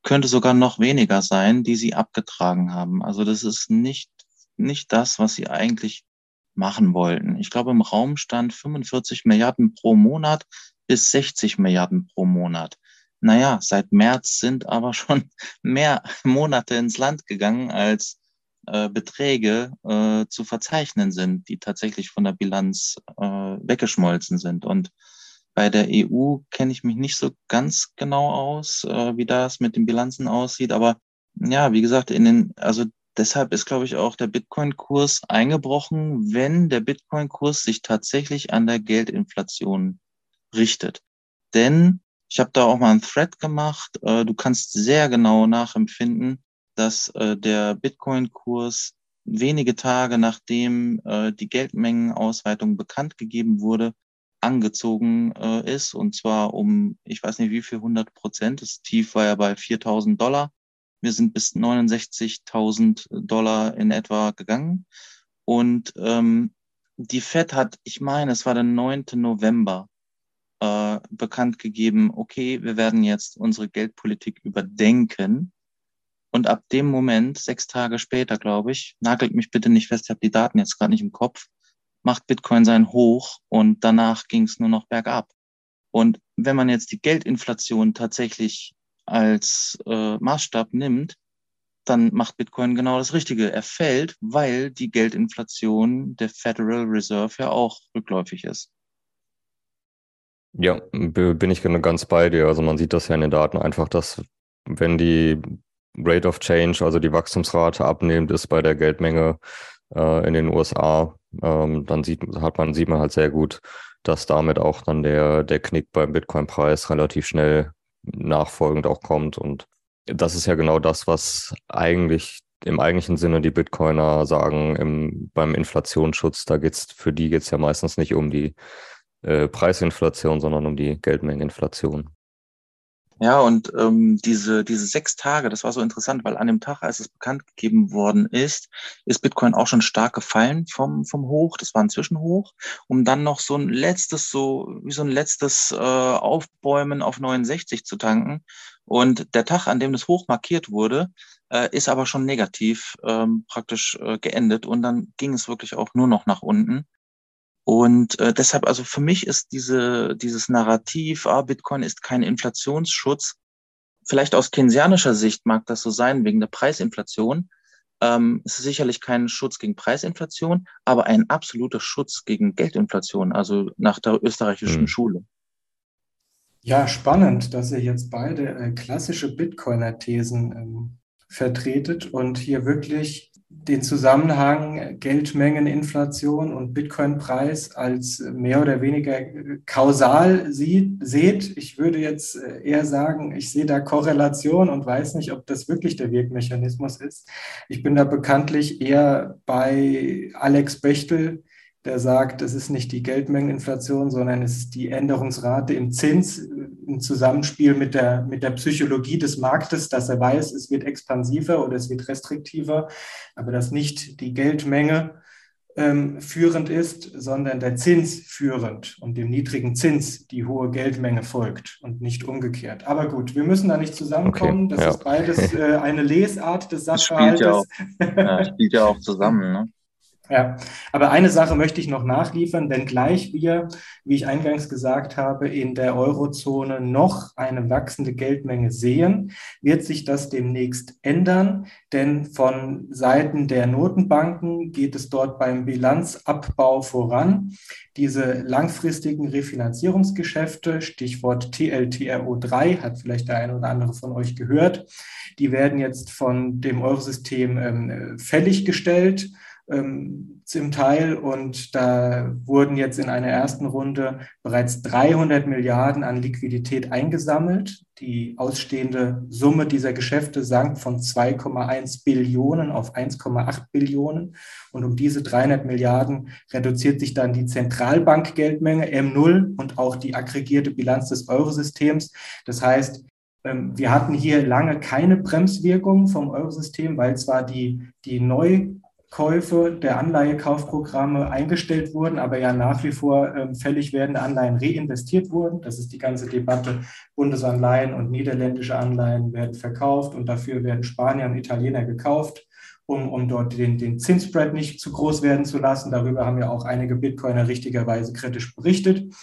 Speaker 4: könnte sogar noch weniger sein, die sie abgetragen haben. Also das ist nicht, nicht das, was sie eigentlich machen wollten. Ich glaube, im Raum stand 45 Milliarden pro Monat bis 60 Milliarden pro Monat. Naja, seit März sind aber schon mehr Monate ins Land gegangen, als äh, Beträge äh, zu verzeichnen sind, die tatsächlich von der Bilanz äh, weggeschmolzen sind. Und bei der EU kenne ich mich nicht so ganz genau aus, äh, wie das mit den Bilanzen aussieht. Aber ja, wie gesagt, in den, also Deshalb ist, glaube ich, auch der Bitcoin-Kurs eingebrochen, wenn der Bitcoin-Kurs sich tatsächlich an der Geldinflation richtet. Denn ich habe da auch mal einen Thread gemacht. Äh, du kannst sehr genau nachempfinden, dass äh, der Bitcoin-Kurs wenige Tage nachdem äh, die Geldmengenausweitung bekannt gegeben wurde, angezogen ist. Und zwar um, ich weiß nicht wie viel, 100 Prozent. Das Tief war ja bei 4000 Dollar. Wir sind bis 69.000 Dollar in etwa gegangen. Und ähm, die Fed hat, ich meine, es war der 9. November, äh, bekannt gegeben, okay, wir werden jetzt unsere Geldpolitik überdenken. Und ab dem Moment, sechs Tage später, glaube ich, nagelt mich bitte nicht fest, ich habe die Daten jetzt gerade nicht im Kopf, macht Bitcoin sein Hoch und danach ging es nur noch bergab. Und wenn man jetzt die Geldinflation tatsächlich als äh, Maßstab nimmt, dann macht Bitcoin genau das Richtige. Er fällt, weil die Geldinflation der Federal Reserve ja auch rückläufig ist.
Speaker 5: Ja, bin ich ganz bei dir. Also man sieht das ja in den Daten einfach, dass wenn die Rate of Change, also die Wachstumsrate abnehmend ist bei der Geldmenge äh, in den USA, ähm, dann sieht, hat man, sieht man halt sehr gut, dass damit auch dann der, der Knick beim Bitcoin-Preis relativ schnell nachfolgend auch kommt. Und das ist ja genau das, was eigentlich im eigentlichen Sinne die Bitcoiner sagen, im, beim Inflationsschutz, da geht's, für die geht es ja meistens nicht um die äh, Preisinflation, sondern um die Geldmengeninflation.
Speaker 4: Ja, und ähm, diese, diese sechs Tage, das war so interessant, weil an dem Tag, als es bekannt gegeben worden ist, ist Bitcoin auch schon stark gefallen vom, vom Hoch. Das war ein Zwischenhoch, um dann noch so ein letztes, so wie so ein letztes äh, Aufbäumen auf 69 zu tanken. Und der Tag, an dem das Hoch markiert wurde, äh, ist aber schon negativ ähm, praktisch äh, geendet. Und dann ging es wirklich auch nur noch nach unten. Und äh, deshalb, also für mich ist diese, dieses Narrativ, ah, Bitcoin ist kein Inflationsschutz, vielleicht aus keynesianischer Sicht mag das so sein, wegen der Preisinflation. Ähm, es ist sicherlich kein Schutz gegen Preisinflation, aber ein absoluter Schutz gegen Geldinflation, also nach der österreichischen hm. Schule.
Speaker 3: Ja, spannend, dass ihr jetzt beide äh, klassische Bitcoiner-Thesen ähm, vertretet und hier wirklich den Zusammenhang Geldmengeninflation und Bitcoin-Preis als mehr oder weniger kausal sieht, seht. Ich würde jetzt eher sagen, ich sehe da Korrelation und weiß nicht, ob das wirklich der Wirkmechanismus ist. Ich bin da bekanntlich eher bei Alex Bechtel, der sagt, es ist nicht die Geldmengeninflation, sondern es ist die Änderungsrate im Zins im Zusammenspiel mit der, mit der Psychologie des Marktes, dass er weiß, es wird expansiver oder es wird restriktiver, aber dass nicht die Geldmenge ähm, führend ist, sondern der Zins führend und dem niedrigen Zins die hohe Geldmenge folgt und nicht umgekehrt. Aber gut, wir müssen da nicht zusammenkommen. Okay, das ja. ist beides äh, eine Lesart des Sachverhaltes.
Speaker 4: Das spielt ja auch, ja, spielt ja auch zusammen. Ne?
Speaker 3: Ja, aber eine Sache möchte ich noch nachliefern, wenngleich wir, wie ich eingangs gesagt habe, in der Eurozone noch eine wachsende Geldmenge sehen, wird sich das demnächst ändern, denn von Seiten der Notenbanken geht es dort beim Bilanzabbau voran. Diese langfristigen Refinanzierungsgeschäfte, Stichwort TLTRO3, hat vielleicht der eine oder andere von euch gehört, die werden jetzt von dem Eurosystem ähm, fällig gestellt ähm, zum Teil. Und da wurden jetzt in einer ersten Runde bereits 300 Milliarden an Liquidität eingesammelt. Die ausstehende Summe dieser Geschäfte sank von 2,1 Billionen auf 1,8 Billionen. Und um diese 300 Milliarden reduziert sich dann die Zentralbankgeldmenge M0 und auch die aggregierte Bilanz des Eurosystems. Das heißt, ähm, wir hatten hier lange keine Bremswirkung vom Eurosystem, weil zwar die, die neu Käufe der Anleihekaufprogramme eingestellt wurden, aber ja nach wie vor ähm, fällig werdende Anleihen reinvestiert wurden. Das ist die ganze Debatte. Bundesanleihen und niederländische Anleihen werden verkauft und dafür werden Spanier und Italiener gekauft, um, um dort den, den Zinsspread nicht zu groß werden zu lassen. Darüber haben ja auch einige Bitcoiner richtigerweise kritisch berichtet.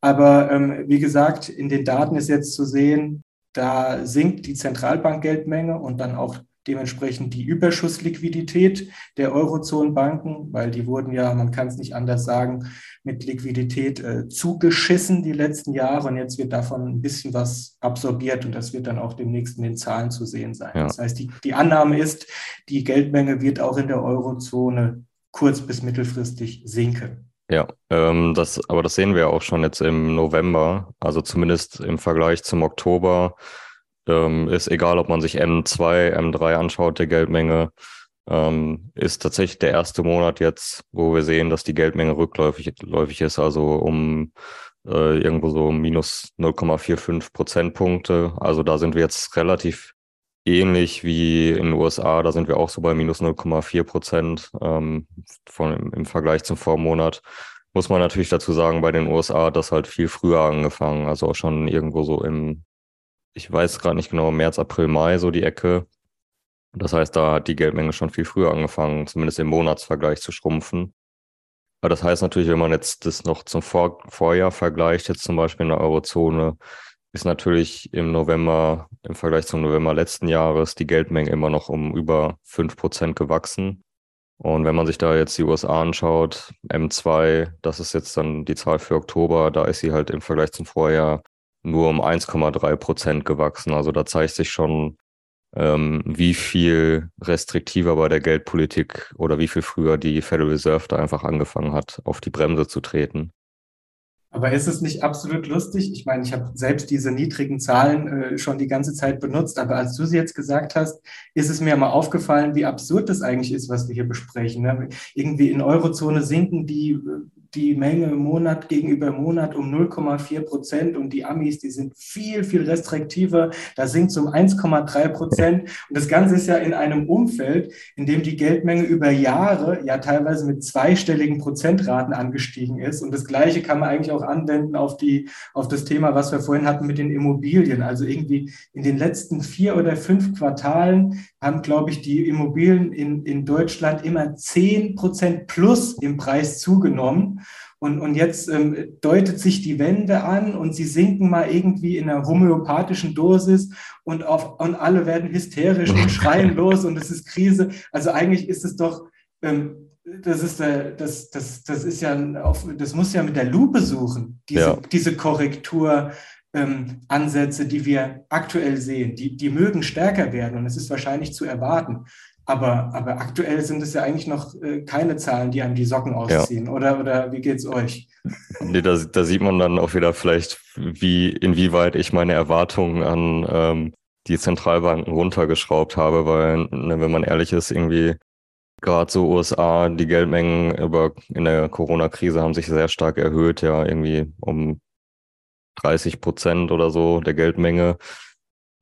Speaker 3: Aber ähm, wie gesagt, in den Daten ist jetzt zu sehen, da sinkt die Zentralbankgeldmenge und dann auch dementsprechend die Überschussliquidität der Eurozonenbanken, weil die wurden ja, man kann es nicht anders sagen, mit Liquidität äh, zugeschissen die letzten Jahre und jetzt wird davon ein bisschen was absorbiert und das wird dann auch demnächst in den Zahlen zu sehen sein. Ja. Das heißt, die, die Annahme ist, die Geldmenge wird auch in der Eurozone kurz- bis mittelfristig sinken.
Speaker 5: Ja, ähm, das, aber das sehen wir auch schon jetzt im November, also zumindest im Vergleich zum Oktober ähm, ist egal, ob man sich M2, M3 anschaut, der Geldmenge, ähm, ist tatsächlich der erste Monat jetzt, wo wir sehen, dass die Geldmenge rückläufig läufig ist, also um äh, irgendwo so minus 0,45 Prozentpunkte. Also da sind wir jetzt relativ ähnlich wie in den USA, da sind wir auch so bei minus 0,4 Prozent ähm, von, im, im Vergleich zum Vormonat. Muss man natürlich dazu sagen, bei den USA hat das halt viel früher angefangen, also auch schon irgendwo so im ich weiß gerade nicht genau, März, April, Mai, so die Ecke. Das heißt, da hat die Geldmenge schon viel früher angefangen, zumindest im Monatsvergleich zu schrumpfen. Aber das heißt natürlich, wenn man jetzt das noch zum Vor Vorjahr vergleicht, jetzt zum Beispiel in der Eurozone, ist natürlich im November, im Vergleich zum November letzten Jahres, die Geldmenge immer noch um über fünf Prozent gewachsen. Und wenn man sich da jetzt die USA anschaut, M2, das ist jetzt dann die Zahl für Oktober, da ist sie halt im Vergleich zum Vorjahr nur um 1,3 Prozent gewachsen. Also da zeigt sich schon, ähm, wie viel restriktiver bei der Geldpolitik oder wie viel früher die Federal Reserve da einfach angefangen hat, auf die Bremse zu treten.
Speaker 3: Aber ist es nicht absolut lustig? Ich meine, ich habe selbst diese niedrigen Zahlen äh, schon die ganze Zeit benutzt, aber als du sie jetzt gesagt hast, ist es mir mal aufgefallen, wie absurd das eigentlich ist, was wir hier besprechen. Ne? Irgendwie in Eurozone sinken die die Menge Monat gegenüber Monat um 0,4 Prozent und die Amis, die sind viel, viel restriktiver. Da sinkt es um 1,3 Prozent. Und das Ganze ist ja in einem Umfeld, in dem die Geldmenge über Jahre ja teilweise mit zweistelligen Prozentraten angestiegen ist. Und das Gleiche kann man eigentlich auch anwenden auf die, auf das Thema, was wir vorhin hatten mit den Immobilien. Also irgendwie in den letzten vier oder fünf Quartalen haben, glaube ich, die Immobilien in, in Deutschland immer 10 Prozent plus im Preis zugenommen. Und, und jetzt ähm, deutet sich die Wende an und sie sinken mal irgendwie in einer homöopathischen Dosis und, auf, und alle werden hysterisch und schreien los und es ist Krise. Also eigentlich ist es doch, ähm, das ist, äh, das, das, das ist ja, auf, das muss ja mit der Lupe suchen, diese, ja. diese Korrektur ähm, Ansätze, die wir aktuell sehen, die, die mögen stärker werden und es ist wahrscheinlich zu erwarten. Aber, aber aktuell sind es ja eigentlich noch äh, keine Zahlen, die einem die Socken ausziehen. Ja. Oder, oder wie geht's euch?
Speaker 5: Nee, da, da sieht man dann auch wieder vielleicht, wie, inwieweit ich meine Erwartungen an ähm, die Zentralbanken runtergeschraubt habe, weil, ne, wenn man ehrlich ist, irgendwie gerade so USA, die Geldmengen über, in der Corona-Krise haben sich sehr stark erhöht, ja, irgendwie um 30 Prozent oder so der Geldmenge.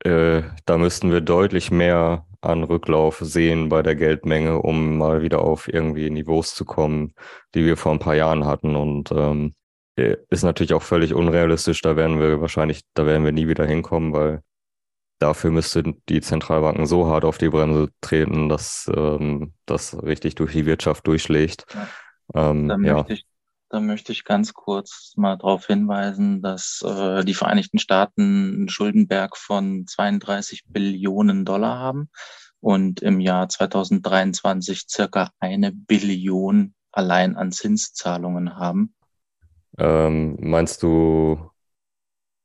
Speaker 5: Äh, da müssten wir deutlich mehr an Rücklauf sehen bei der Geldmenge, um mal wieder auf irgendwie Niveaus zu kommen, die wir vor ein paar Jahren hatten. Und ähm, äh, ist natürlich auch völlig unrealistisch. Da werden wir wahrscheinlich, da werden wir nie wieder hinkommen, weil dafür müssten die Zentralbanken so hart auf die Bremse treten, dass ähm, das richtig durch die Wirtschaft durchschlägt.
Speaker 4: Ähm, da, ja. möchte ich, da möchte ich ganz kurz mal darauf hinweisen, dass äh, die Vereinigten Staaten einen Schuldenberg von 32 Billionen Dollar haben und im Jahr 2023 circa eine Billion allein an Zinszahlungen haben.
Speaker 5: Ähm, meinst du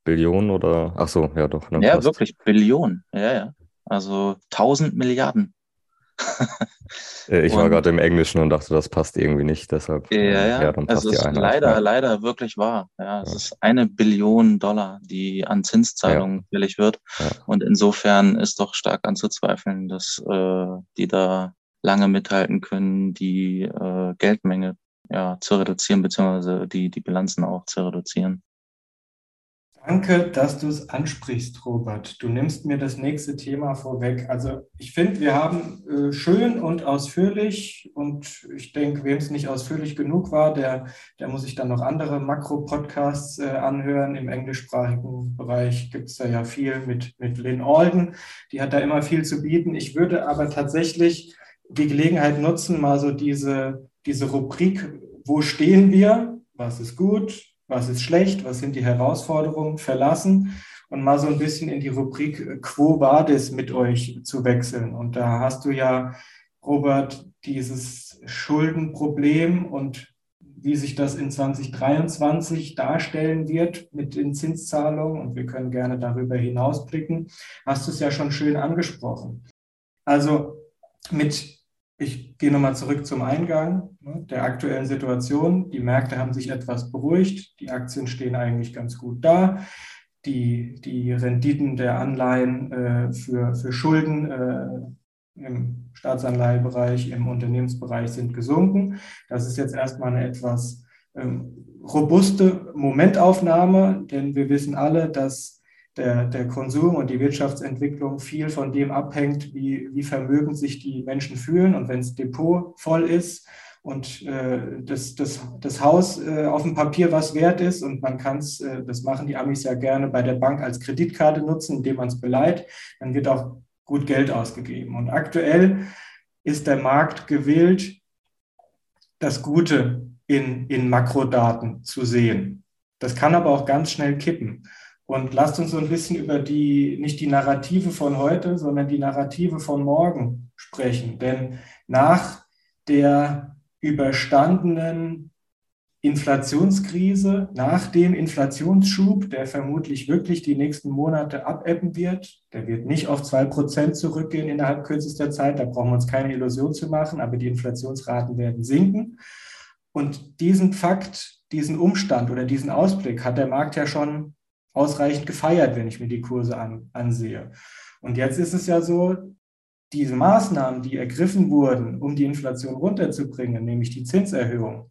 Speaker 5: Billionen oder? Ach so, ja doch.
Speaker 4: Ne, ja, passt. wirklich Billionen. Ja, ja. Also 1000 Milliarden.
Speaker 5: Äh, ich war gerade im Englischen und dachte, das passt irgendwie nicht, deshalb.
Speaker 4: Ja, ja, ja dann passt es ist Einheit. leider, ja. leider wirklich wahr. Ja, es ja. ist eine Billion Dollar, die an Zinszahlungen ja. fällig wird. Und insofern ist doch stark anzuzweifeln, dass äh, die da lange mithalten können, die äh, Geldmenge ja, zu reduzieren, beziehungsweise die, die Bilanzen auch zu reduzieren.
Speaker 3: Danke, dass du es ansprichst, Robert. Du nimmst mir das nächste Thema vorweg. Also ich finde, wir haben äh, schön und ausführlich und ich denke, wem es nicht ausführlich genug war, der, der muss sich dann noch andere Makro-Podcasts äh, anhören. Im englischsprachigen Bereich gibt es da ja viel mit, mit Lynn Alden. Die hat da immer viel zu bieten. Ich würde aber tatsächlich die Gelegenheit nutzen, mal so diese, diese Rubrik, wo stehen wir? Was ist gut? Was ist schlecht, was sind die Herausforderungen, verlassen und mal so ein bisschen in die Rubrik äh, Quo Vadis mit euch zu wechseln. Und da hast du ja, Robert, dieses Schuldenproblem und wie sich das in 2023 darstellen wird mit den Zinszahlungen. Und wir können gerne darüber hinausblicken. Hast du es ja schon schön angesprochen. Also mit ich gehe nochmal zurück zum Eingang ne, der aktuellen Situation. Die Märkte haben sich etwas beruhigt. Die Aktien stehen eigentlich ganz gut da. Die, die Renditen der Anleihen äh, für, für Schulden äh, im Staatsanleihebereich, im Unternehmensbereich sind gesunken. Das ist jetzt erstmal eine etwas ähm, robuste Momentaufnahme, denn wir wissen alle, dass der, der Konsum und die Wirtschaftsentwicklung viel von dem abhängt, wie, wie vermögend sich die Menschen fühlen. Und wenn das Depot voll ist und äh, das, das, das Haus äh, auf dem Papier was wert ist und man kann es, äh, das machen die Amis ja gerne bei der Bank als Kreditkarte nutzen, indem man es beleiht, dann wird auch gut Geld ausgegeben. Und aktuell ist der Markt gewillt, das Gute in, in Makrodaten zu sehen. Das kann aber auch ganz schnell kippen. Und lasst uns so ein bisschen über die, nicht die Narrative von heute, sondern die Narrative von morgen sprechen. Denn nach der überstandenen Inflationskrise, nach dem Inflationsschub, der vermutlich wirklich die nächsten Monate abebben wird, der wird nicht auf zwei Prozent zurückgehen innerhalb kürzester Zeit, da brauchen wir uns keine Illusion zu machen, aber die Inflationsraten werden sinken. Und diesen Fakt, diesen Umstand oder diesen Ausblick hat der Markt ja schon ausreichend gefeiert, wenn ich mir die Kurse an, ansehe. Und jetzt ist es ja so, diese Maßnahmen, die ergriffen wurden, um die Inflation runterzubringen, nämlich die Zinserhöhung,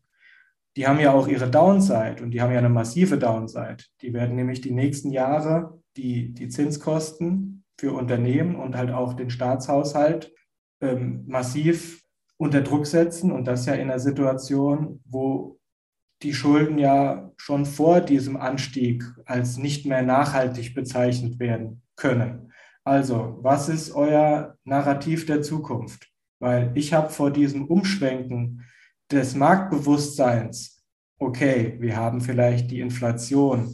Speaker 3: die haben ja auch ihre Downside und die haben ja eine massive Downside. Die werden nämlich die nächsten Jahre die, die Zinskosten für Unternehmen und halt auch den Staatshaushalt ähm, massiv unter Druck setzen und das ja in einer Situation, wo die Schulden ja schon vor diesem Anstieg als nicht mehr nachhaltig bezeichnet werden können. Also, was ist euer Narrativ der Zukunft? Weil ich habe vor diesem Umschwenken des Marktbewusstseins, okay, wir haben vielleicht die Inflation,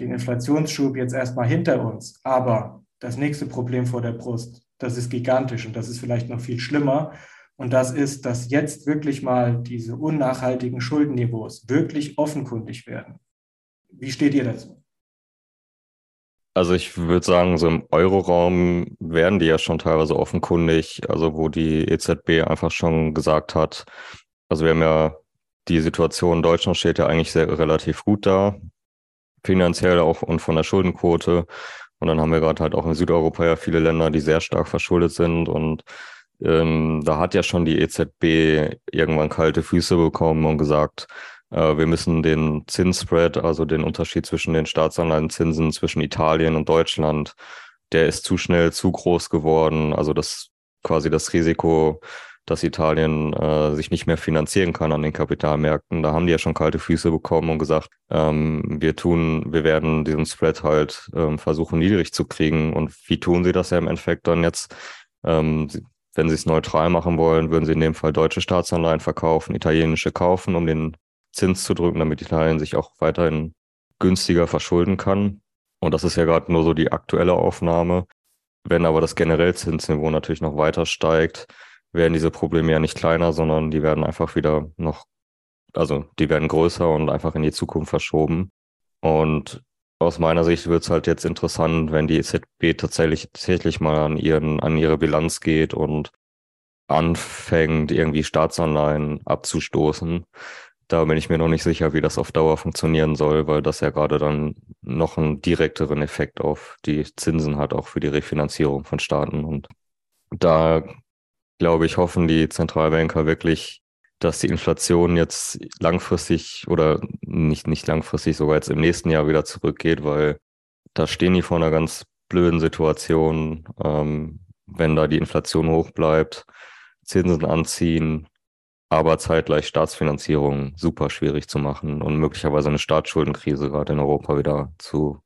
Speaker 3: den Inflationsschub jetzt erstmal hinter uns, aber das nächste Problem vor der Brust, das ist gigantisch und das ist vielleicht noch viel schlimmer. Und das ist, dass jetzt wirklich mal diese unnachhaltigen Schuldenniveaus wirklich offenkundig werden. Wie steht ihr dazu?
Speaker 5: Also ich würde sagen, so im Euroraum werden die ja schon teilweise offenkundig, also wo die EZB einfach schon gesagt hat, also wir haben ja die Situation in Deutschland steht ja eigentlich sehr relativ gut da, finanziell auch und von der Schuldenquote. Und dann haben wir gerade halt auch in Südeuropa ja viele Länder, die sehr stark verschuldet sind. Und ähm, da hat ja schon die EZB irgendwann kalte Füße bekommen und gesagt, äh, wir müssen den Zinsspread, also den Unterschied zwischen den Staatsanleihenzinsen zwischen Italien und Deutschland, der ist zu schnell zu groß geworden. Also das quasi das Risiko, dass Italien äh, sich nicht mehr finanzieren kann an den Kapitalmärkten. Da haben die ja schon kalte Füße bekommen und gesagt, ähm, wir tun, wir werden diesen Spread halt ähm, versuchen niedrig zu kriegen. Und wie tun sie das ja im Endeffekt dann jetzt? Ähm, wenn sie es neutral machen wollen, würden sie in dem Fall deutsche Staatsanleihen verkaufen, italienische kaufen, um den Zins zu drücken, damit Italien sich auch weiterhin günstiger verschulden kann. Und das ist ja gerade nur so die aktuelle Aufnahme. Wenn aber das generell Zinsniveau natürlich noch weiter steigt, werden diese Probleme ja nicht kleiner, sondern die werden einfach wieder noch, also die werden größer und einfach in die Zukunft verschoben. Und aus meiner Sicht wird es halt jetzt interessant, wenn die EZB tatsächlich, tatsächlich mal an, ihren, an ihre Bilanz geht und anfängt, irgendwie Staatsanleihen abzustoßen. Da bin ich mir noch nicht sicher, wie das auf Dauer funktionieren soll, weil das ja gerade dann noch einen direkteren Effekt auf die Zinsen hat, auch für die Refinanzierung von Staaten. Und da glaube ich, hoffen die Zentralbanker wirklich, dass die Inflation jetzt langfristig oder nicht, nicht langfristig, sogar jetzt im nächsten Jahr wieder zurückgeht, weil da stehen die vor einer ganz blöden Situation, ähm, wenn da die Inflation hoch bleibt, Zinsen anziehen, aber zeitgleich Staatsfinanzierung super schwierig zu machen und möglicherweise eine Staatsschuldenkrise gerade in Europa wieder zu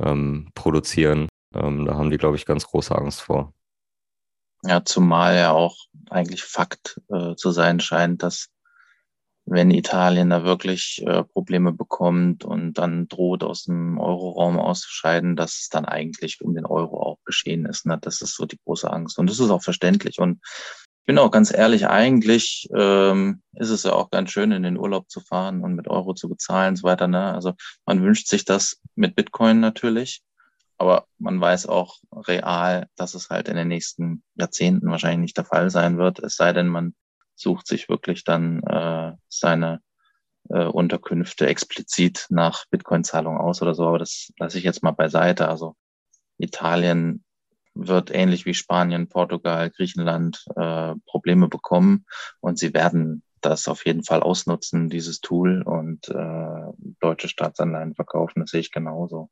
Speaker 5: ähm, produzieren. Ähm, da haben die, glaube ich, ganz große Angst vor.
Speaker 4: Ja, zumal ja auch eigentlich Fakt äh, zu sein scheint, dass wenn Italien da wirklich äh, Probleme bekommt und dann droht, aus dem Euroraum auszuscheiden, dass es dann eigentlich um den Euro auch geschehen ist. Ne? Das ist so die große Angst. Und das ist auch verständlich. Und ich bin auch ganz ehrlich, eigentlich ähm, ist es ja auch ganz schön, in den Urlaub zu fahren und mit Euro zu bezahlen und so weiter. Ne? Also man wünscht sich das mit Bitcoin natürlich. Aber man weiß auch real, dass es halt in den nächsten Jahrzehnten wahrscheinlich nicht der Fall sein wird, es sei denn, man sucht sich wirklich dann äh, seine äh, Unterkünfte explizit nach Bitcoin-Zahlung aus oder so. Aber das lasse ich jetzt mal beiseite. Also Italien wird ähnlich wie Spanien, Portugal, Griechenland äh, Probleme bekommen und sie werden das auf jeden Fall ausnutzen, dieses Tool und äh, deutsche Staatsanleihen verkaufen. Das sehe ich genauso.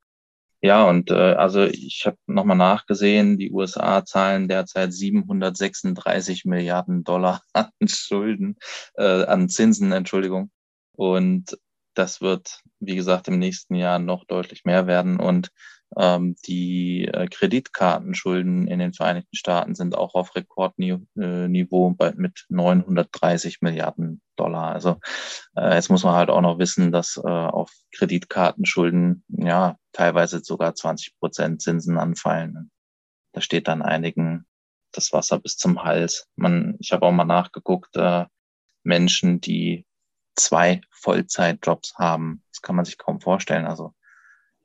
Speaker 4: Ja, und äh, also ich habe nochmal nachgesehen, die USA zahlen derzeit 736 Milliarden Dollar an Schulden, äh, an Zinsen, Entschuldigung. Und das wird, wie gesagt, im nächsten Jahr noch deutlich mehr werden. Und die äh, Kreditkartenschulden in den Vereinigten Staaten sind auch auf Rekordniveau bei, mit 930 Milliarden Dollar. Also äh, jetzt muss man halt auch noch wissen, dass äh, auf Kreditkartenschulden ja teilweise sogar 20 Prozent Zinsen anfallen. Da steht dann einigen das Wasser bis zum Hals. Man, ich habe auch mal nachgeguckt, äh, Menschen, die zwei Vollzeitjobs haben, das kann man sich kaum vorstellen. Also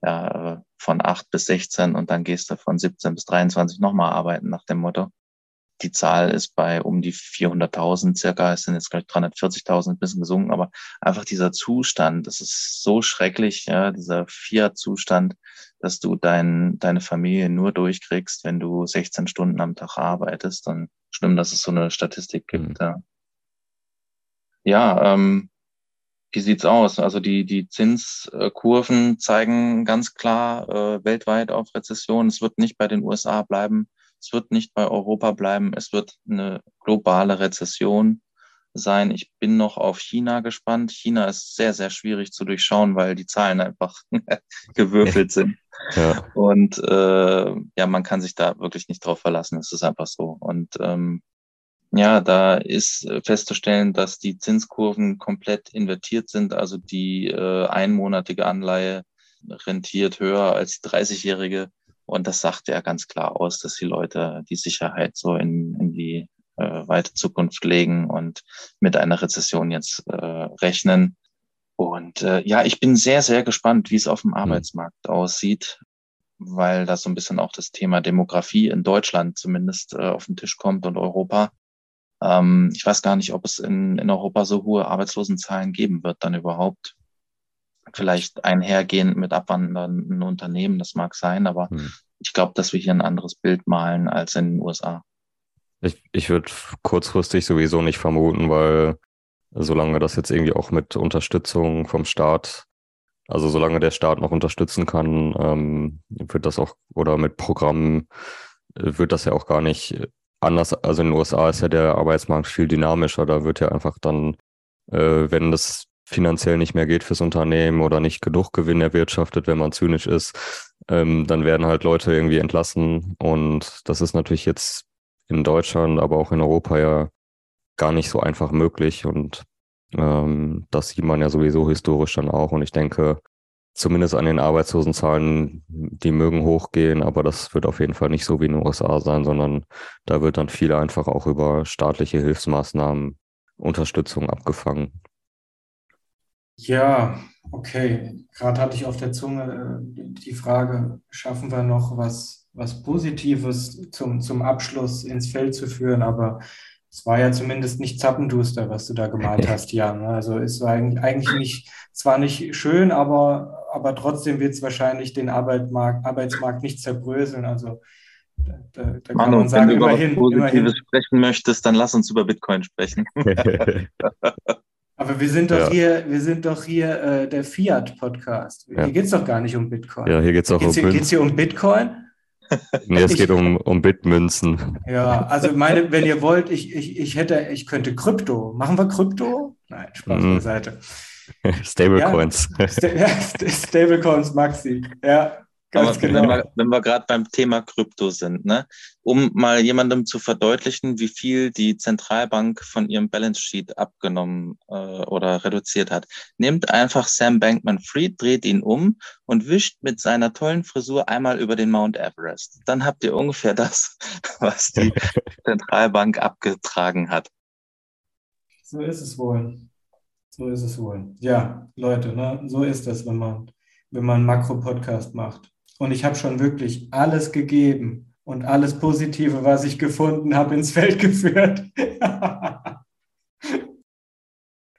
Speaker 4: ja, von acht bis 16 und dann gehst du von 17 bis 23 nochmal arbeiten nach dem Motto die Zahl ist bei um die 400.000 circa. Es sind jetzt gleich 340.000, ein bisschen gesunken, aber einfach dieser Zustand, das ist so schrecklich, ja, dieser Fiat-Zustand, dass du dein, deine Familie nur durchkriegst, wenn du 16 Stunden am Tag arbeitest. Dann schlimm, dass es so eine Statistik gibt. Mhm. Ja, ja ähm, wie sieht's aus? Also die, die Zinskurven zeigen ganz klar äh, weltweit auf Rezession. Es wird nicht bei den USA bleiben. Es wird nicht bei Europa bleiben. Es wird eine globale Rezession sein. Ich bin noch auf China gespannt. China ist sehr, sehr schwierig zu durchschauen, weil die Zahlen einfach gewürfelt sind. Ja. Und äh, ja, man kann sich da wirklich nicht drauf verlassen. Es ist einfach so. Und ähm, ja, da ist festzustellen, dass die Zinskurven komplett invertiert sind. Also die äh, einmonatige Anleihe rentiert höher als die 30-jährige und das sagt ja ganz klar aus, dass die Leute die Sicherheit so in, in die äh, weite Zukunft legen und mit einer Rezession jetzt äh, rechnen. Und äh, ja, ich bin sehr, sehr gespannt, wie es auf dem hm. Arbeitsmarkt mhm. aussieht. weil da so ein bisschen auch das Thema Demografie in Deutschland zumindest äh, auf den Tisch kommt und Europa. Ähm, ich weiß gar nicht, ob es in, in Europa so hohe Arbeitslosenzahlen geben wird dann überhaupt. Vielleicht einhergehend mit abwandernden Unternehmen, das mag sein, aber hm. ich glaube, dass wir hier ein anderes Bild malen als in den USA.
Speaker 5: Ich, ich würde kurzfristig sowieso nicht vermuten, weil solange das jetzt irgendwie auch mit Unterstützung vom Staat, also solange der Staat noch unterstützen kann, ähm, wird das auch, oder mit Programmen äh, wird das ja auch gar nicht anders. Also in den USA ist ja der Arbeitsmarkt viel dynamischer. Da wird ja einfach dann, äh, wenn das finanziell nicht mehr geht fürs Unternehmen oder nicht genug Gewinn erwirtschaftet, wenn man zynisch ist, ähm, dann werden halt Leute irgendwie entlassen. Und das ist natürlich jetzt in Deutschland, aber auch in Europa ja gar nicht so einfach möglich. Und ähm, das sieht man ja sowieso historisch dann auch. Und ich denke, zumindest an den Arbeitslosenzahlen, die mögen hochgehen, aber das wird auf jeden Fall nicht so wie in den USA sein, sondern da wird dann viel einfach auch über staatliche Hilfsmaßnahmen Unterstützung abgefangen.
Speaker 3: Ja, okay. Gerade hatte ich auf der Zunge äh, die Frage, schaffen wir noch was, was Positives zum, zum Abschluss ins Feld zu führen, aber es war ja zumindest nicht zappenduster, was du da gemalt hast, Jan. Also es war eigentlich nicht, zwar nicht schön, aber, aber trotzdem wird es wahrscheinlich den Arbeitsmarkt, Arbeitsmarkt nicht zerbröseln. Also
Speaker 4: da, da, da Manu, kann man sagen, wenn du immerhin, über was Positives immerhin. sprechen möchtest, dann lass uns über Bitcoin sprechen.
Speaker 3: aber wir sind doch ja. hier, wir sind doch hier äh, der Fiat-Podcast. Hier ja. geht es doch gar nicht um Bitcoin.
Speaker 5: Ja, hier geht es auch
Speaker 3: geht's
Speaker 5: um
Speaker 3: Geht es hier um Bitcoin?
Speaker 5: nee, es geht um, um Bitmünzen.
Speaker 3: Ja, also meine, wenn ihr wollt, ich, ich, ich hätte, ich könnte Krypto. Machen wir Krypto? Nein, Spaß mm. beiseite.
Speaker 5: Stablecoins.
Speaker 3: Ja, Stablecoins, Maxi. Ja,
Speaker 4: Ganz Aber genau. wenn wir, wenn wir gerade beim Thema Krypto sind, ne? um mal jemandem zu verdeutlichen, wie viel die Zentralbank von ihrem Balance Sheet abgenommen äh, oder reduziert hat, nehmt einfach Sam Bankman-Fried, dreht ihn um und wischt mit seiner tollen Frisur einmal über den Mount Everest. Dann habt ihr ungefähr das, was die Zentralbank abgetragen hat.
Speaker 3: So ist es wohl. So ist es wohl. Ja, Leute, ne? so ist es, wenn man, wenn man einen Makro-Podcast macht. Und ich habe schon wirklich alles gegeben und alles Positive, was ich gefunden habe, ins Feld geführt.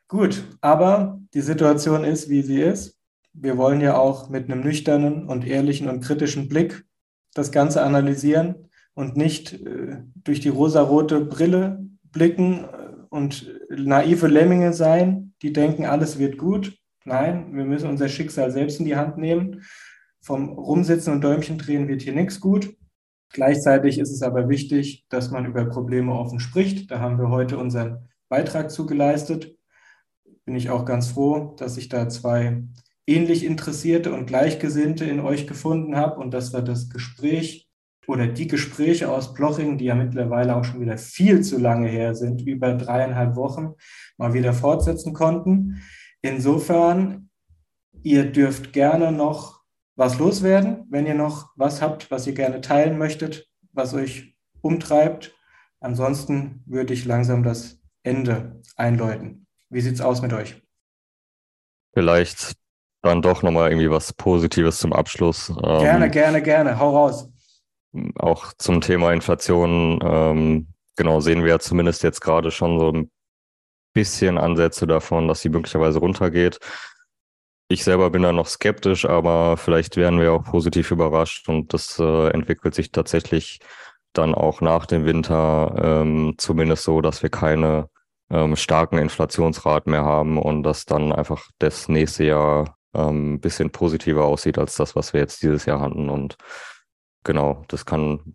Speaker 3: Gut, aber die Situation ist, wie sie ist. Wir wollen ja auch mit einem nüchternen und ehrlichen und kritischen Blick das Ganze analysieren und nicht äh, durch die rosarote Brille blicken und naive Lemminge sein, die denken, alles wird gut. Nein, wir müssen unser Schicksal selbst in die Hand nehmen vom Rumsitzen und Däumchen drehen wird hier nichts gut. Gleichzeitig ist es aber wichtig, dass man über Probleme offen spricht. Da haben wir heute unseren Beitrag zugeleistet. Bin ich auch ganz froh, dass ich da zwei ähnlich Interessierte und Gleichgesinnte in euch gefunden habe und dass wir das Gespräch oder die Gespräche aus Ploching, die ja mittlerweile auch schon wieder viel zu lange her sind, über dreieinhalb Wochen, mal wieder fortsetzen konnten. Insofern, ihr dürft gerne noch was loswerden, wenn ihr noch was habt, was ihr gerne teilen möchtet, was euch umtreibt. Ansonsten würde ich langsam das Ende einläuten. Wie sieht es aus mit euch?
Speaker 5: Vielleicht dann doch nochmal irgendwie was Positives zum Abschluss.
Speaker 3: Gerne, ähm, gerne, gerne. Hau raus.
Speaker 5: Auch zum Thema Inflation. Ähm, genau, sehen wir ja zumindest jetzt gerade schon so ein bisschen Ansätze davon, dass sie möglicherweise runtergeht. Ich selber bin da noch skeptisch, aber vielleicht werden wir auch positiv überrascht und das äh, entwickelt sich tatsächlich dann auch nach dem Winter ähm, zumindest so, dass wir keine ähm, starken Inflationsraten mehr haben und dass dann einfach das nächste Jahr ein ähm, bisschen positiver aussieht als das, was wir jetzt dieses Jahr hatten. Und genau, das kann,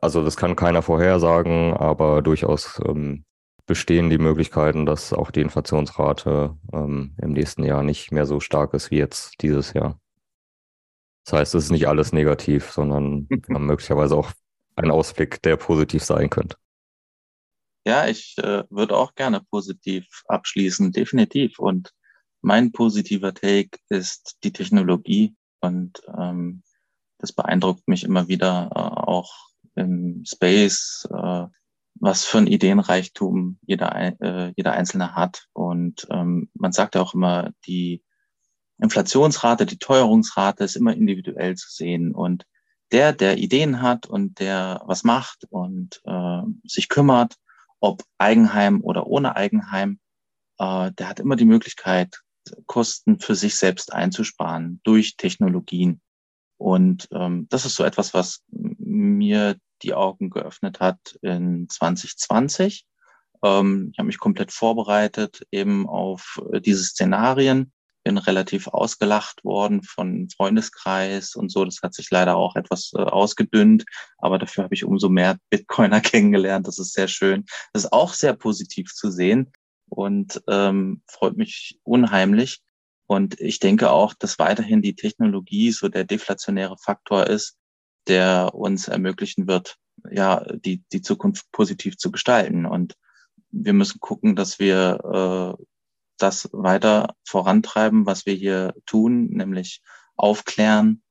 Speaker 5: also das kann keiner vorhersagen, aber durchaus ähm, bestehen die Möglichkeiten, dass auch die Inflationsrate ähm, im nächsten Jahr nicht mehr so stark ist wie jetzt dieses Jahr. Das heißt, es ist nicht alles negativ, sondern möglicherweise auch ein Ausblick, der positiv sein könnte.
Speaker 4: Ja, ich äh, würde auch gerne positiv abschließen, definitiv. Und mein positiver Take ist die Technologie und ähm, das beeindruckt mich immer wieder äh, auch im Space, äh, was für ein Ideenreichtum jeder, äh, jeder Einzelne hat. Und ähm, man sagt ja auch immer, die Inflationsrate, die Teuerungsrate ist immer individuell zu sehen. Und der, der Ideen hat und der was macht und äh, sich kümmert, ob Eigenheim oder ohne Eigenheim, äh, der hat immer die Möglichkeit, Kosten für sich selbst einzusparen durch Technologien. Und ähm, das ist so etwas, was mir die Augen geöffnet hat in 2020. Ähm, ich habe mich komplett vorbereitet eben auf äh, diese Szenarien, bin relativ ausgelacht worden von Freundeskreis und so. Das hat sich leider auch etwas äh, ausgedünnt, aber dafür habe ich umso mehr Bitcoiner kennengelernt. Das ist sehr schön. Das ist auch sehr positiv zu sehen und ähm, freut mich unheimlich. Und ich denke auch, dass weiterhin die Technologie so der deflationäre Faktor ist, der uns ermöglichen wird, ja, die, die Zukunft positiv zu gestalten. Und wir müssen gucken, dass wir äh, das weiter vorantreiben, was wir hier tun, nämlich aufklären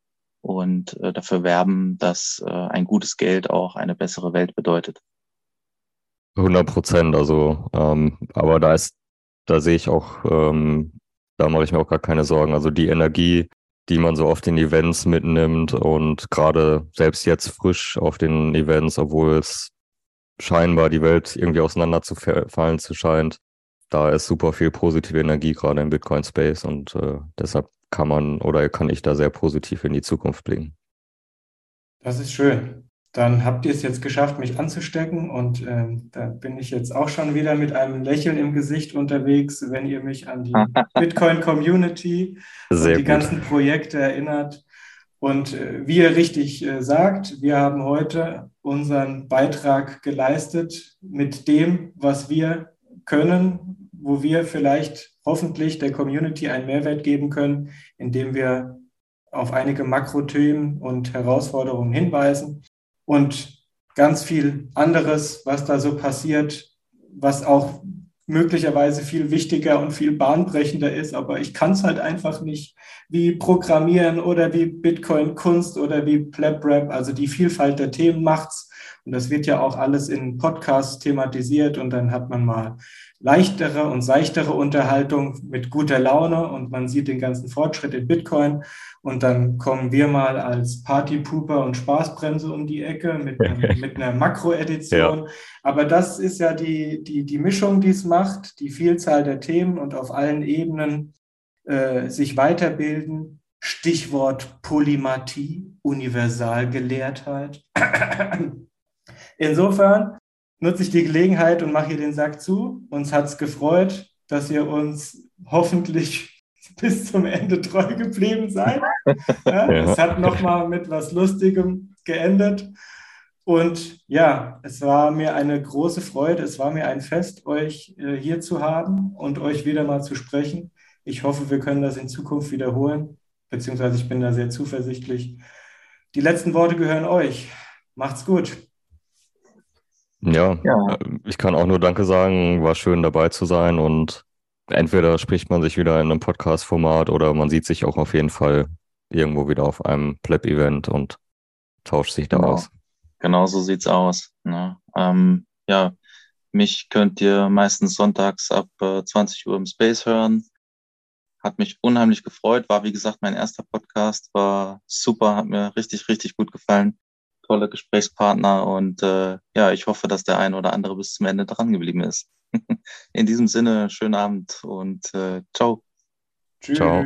Speaker 4: und äh, dafür werben, dass äh, ein gutes Geld auch eine bessere Welt bedeutet.
Speaker 5: 100 Prozent, also, ähm, aber da ist, da sehe ich auch, ähm, da mache ich mir auch gar keine Sorgen. Also die Energie, die man so auf den Events mitnimmt und gerade selbst jetzt frisch auf den Events, obwohl es scheinbar die Welt irgendwie auseinanderzufallen zu scheint, da ist super viel positive Energie gerade im Bitcoin-Space und äh, deshalb kann man oder kann ich da sehr positiv in die Zukunft blicken.
Speaker 3: Das ist schön. Dann habt ihr es jetzt geschafft, mich anzustecken und äh, da bin ich jetzt auch schon wieder mit einem Lächeln im Gesicht unterwegs, wenn ihr mich an die Bitcoin-Community und die gut. ganzen Projekte erinnert. Und äh, wie ihr richtig äh, sagt, wir haben heute unseren Beitrag geleistet mit dem, was wir können, wo wir vielleicht hoffentlich der Community einen Mehrwert geben können, indem wir auf einige Makrothemen und Herausforderungen hinweisen und ganz viel anderes, was da so passiert, was auch möglicherweise viel wichtiger und viel bahnbrechender ist, aber ich kann es halt einfach nicht wie Programmieren oder wie Bitcoin Kunst oder wie Pleb Rap, also die Vielfalt der Themen macht's und das wird ja auch alles in Podcasts thematisiert und dann hat man mal leichtere und seichtere Unterhaltung mit guter Laune und man sieht den ganzen Fortschritt in Bitcoin. Und dann kommen wir mal als Partypooper und Spaßbremse um die Ecke mit, mit einer Makroedition. Ja. Aber das ist ja die, die, die Mischung, die es macht, die Vielzahl der Themen und auf allen Ebenen äh, sich weiterbilden. Stichwort Polymathie, Universalgelehrtheit. Insofern nutze ich die Gelegenheit und mache hier den Sack zu. Uns hat es gefreut, dass ihr uns hoffentlich bis zum Ende treu geblieben seid. Ja, ja. Es hat nochmal mit was Lustigem geendet. Und ja, es war mir eine große Freude, es war mir ein Fest, euch äh, hier zu haben und euch wieder mal zu sprechen. Ich hoffe, wir können das in Zukunft wiederholen, beziehungsweise ich bin da sehr zuversichtlich. Die letzten Worte gehören euch. Macht's gut.
Speaker 5: Ja, ja, äh, ich kann auch nur Danke sagen. War schön dabei zu sein und entweder spricht man sich wieder in einem Podcast-Format oder man sieht sich auch auf jeden Fall irgendwo wieder auf einem Pleb-Event und tauscht sich da
Speaker 4: genau.
Speaker 5: aus.
Speaker 4: Genau so sieht's aus. Ne? Ähm, ja, mich könnt ihr meistens sonntags ab äh, 20 Uhr im Space hören. Hat mich unheimlich gefreut. War wie gesagt mein erster Podcast. War super, hat mir richtig, richtig gut gefallen tolle Gesprächspartner und äh, ja, ich hoffe, dass der ein oder andere bis zum Ende dran geblieben ist. In diesem Sinne, schönen Abend und äh, ciao.
Speaker 3: Tschüss. Ciao.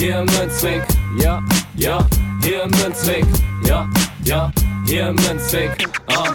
Speaker 1: Hier Münzweg, ja, ja, hier Münzweg, ja, ja, hier Münzweg, ah.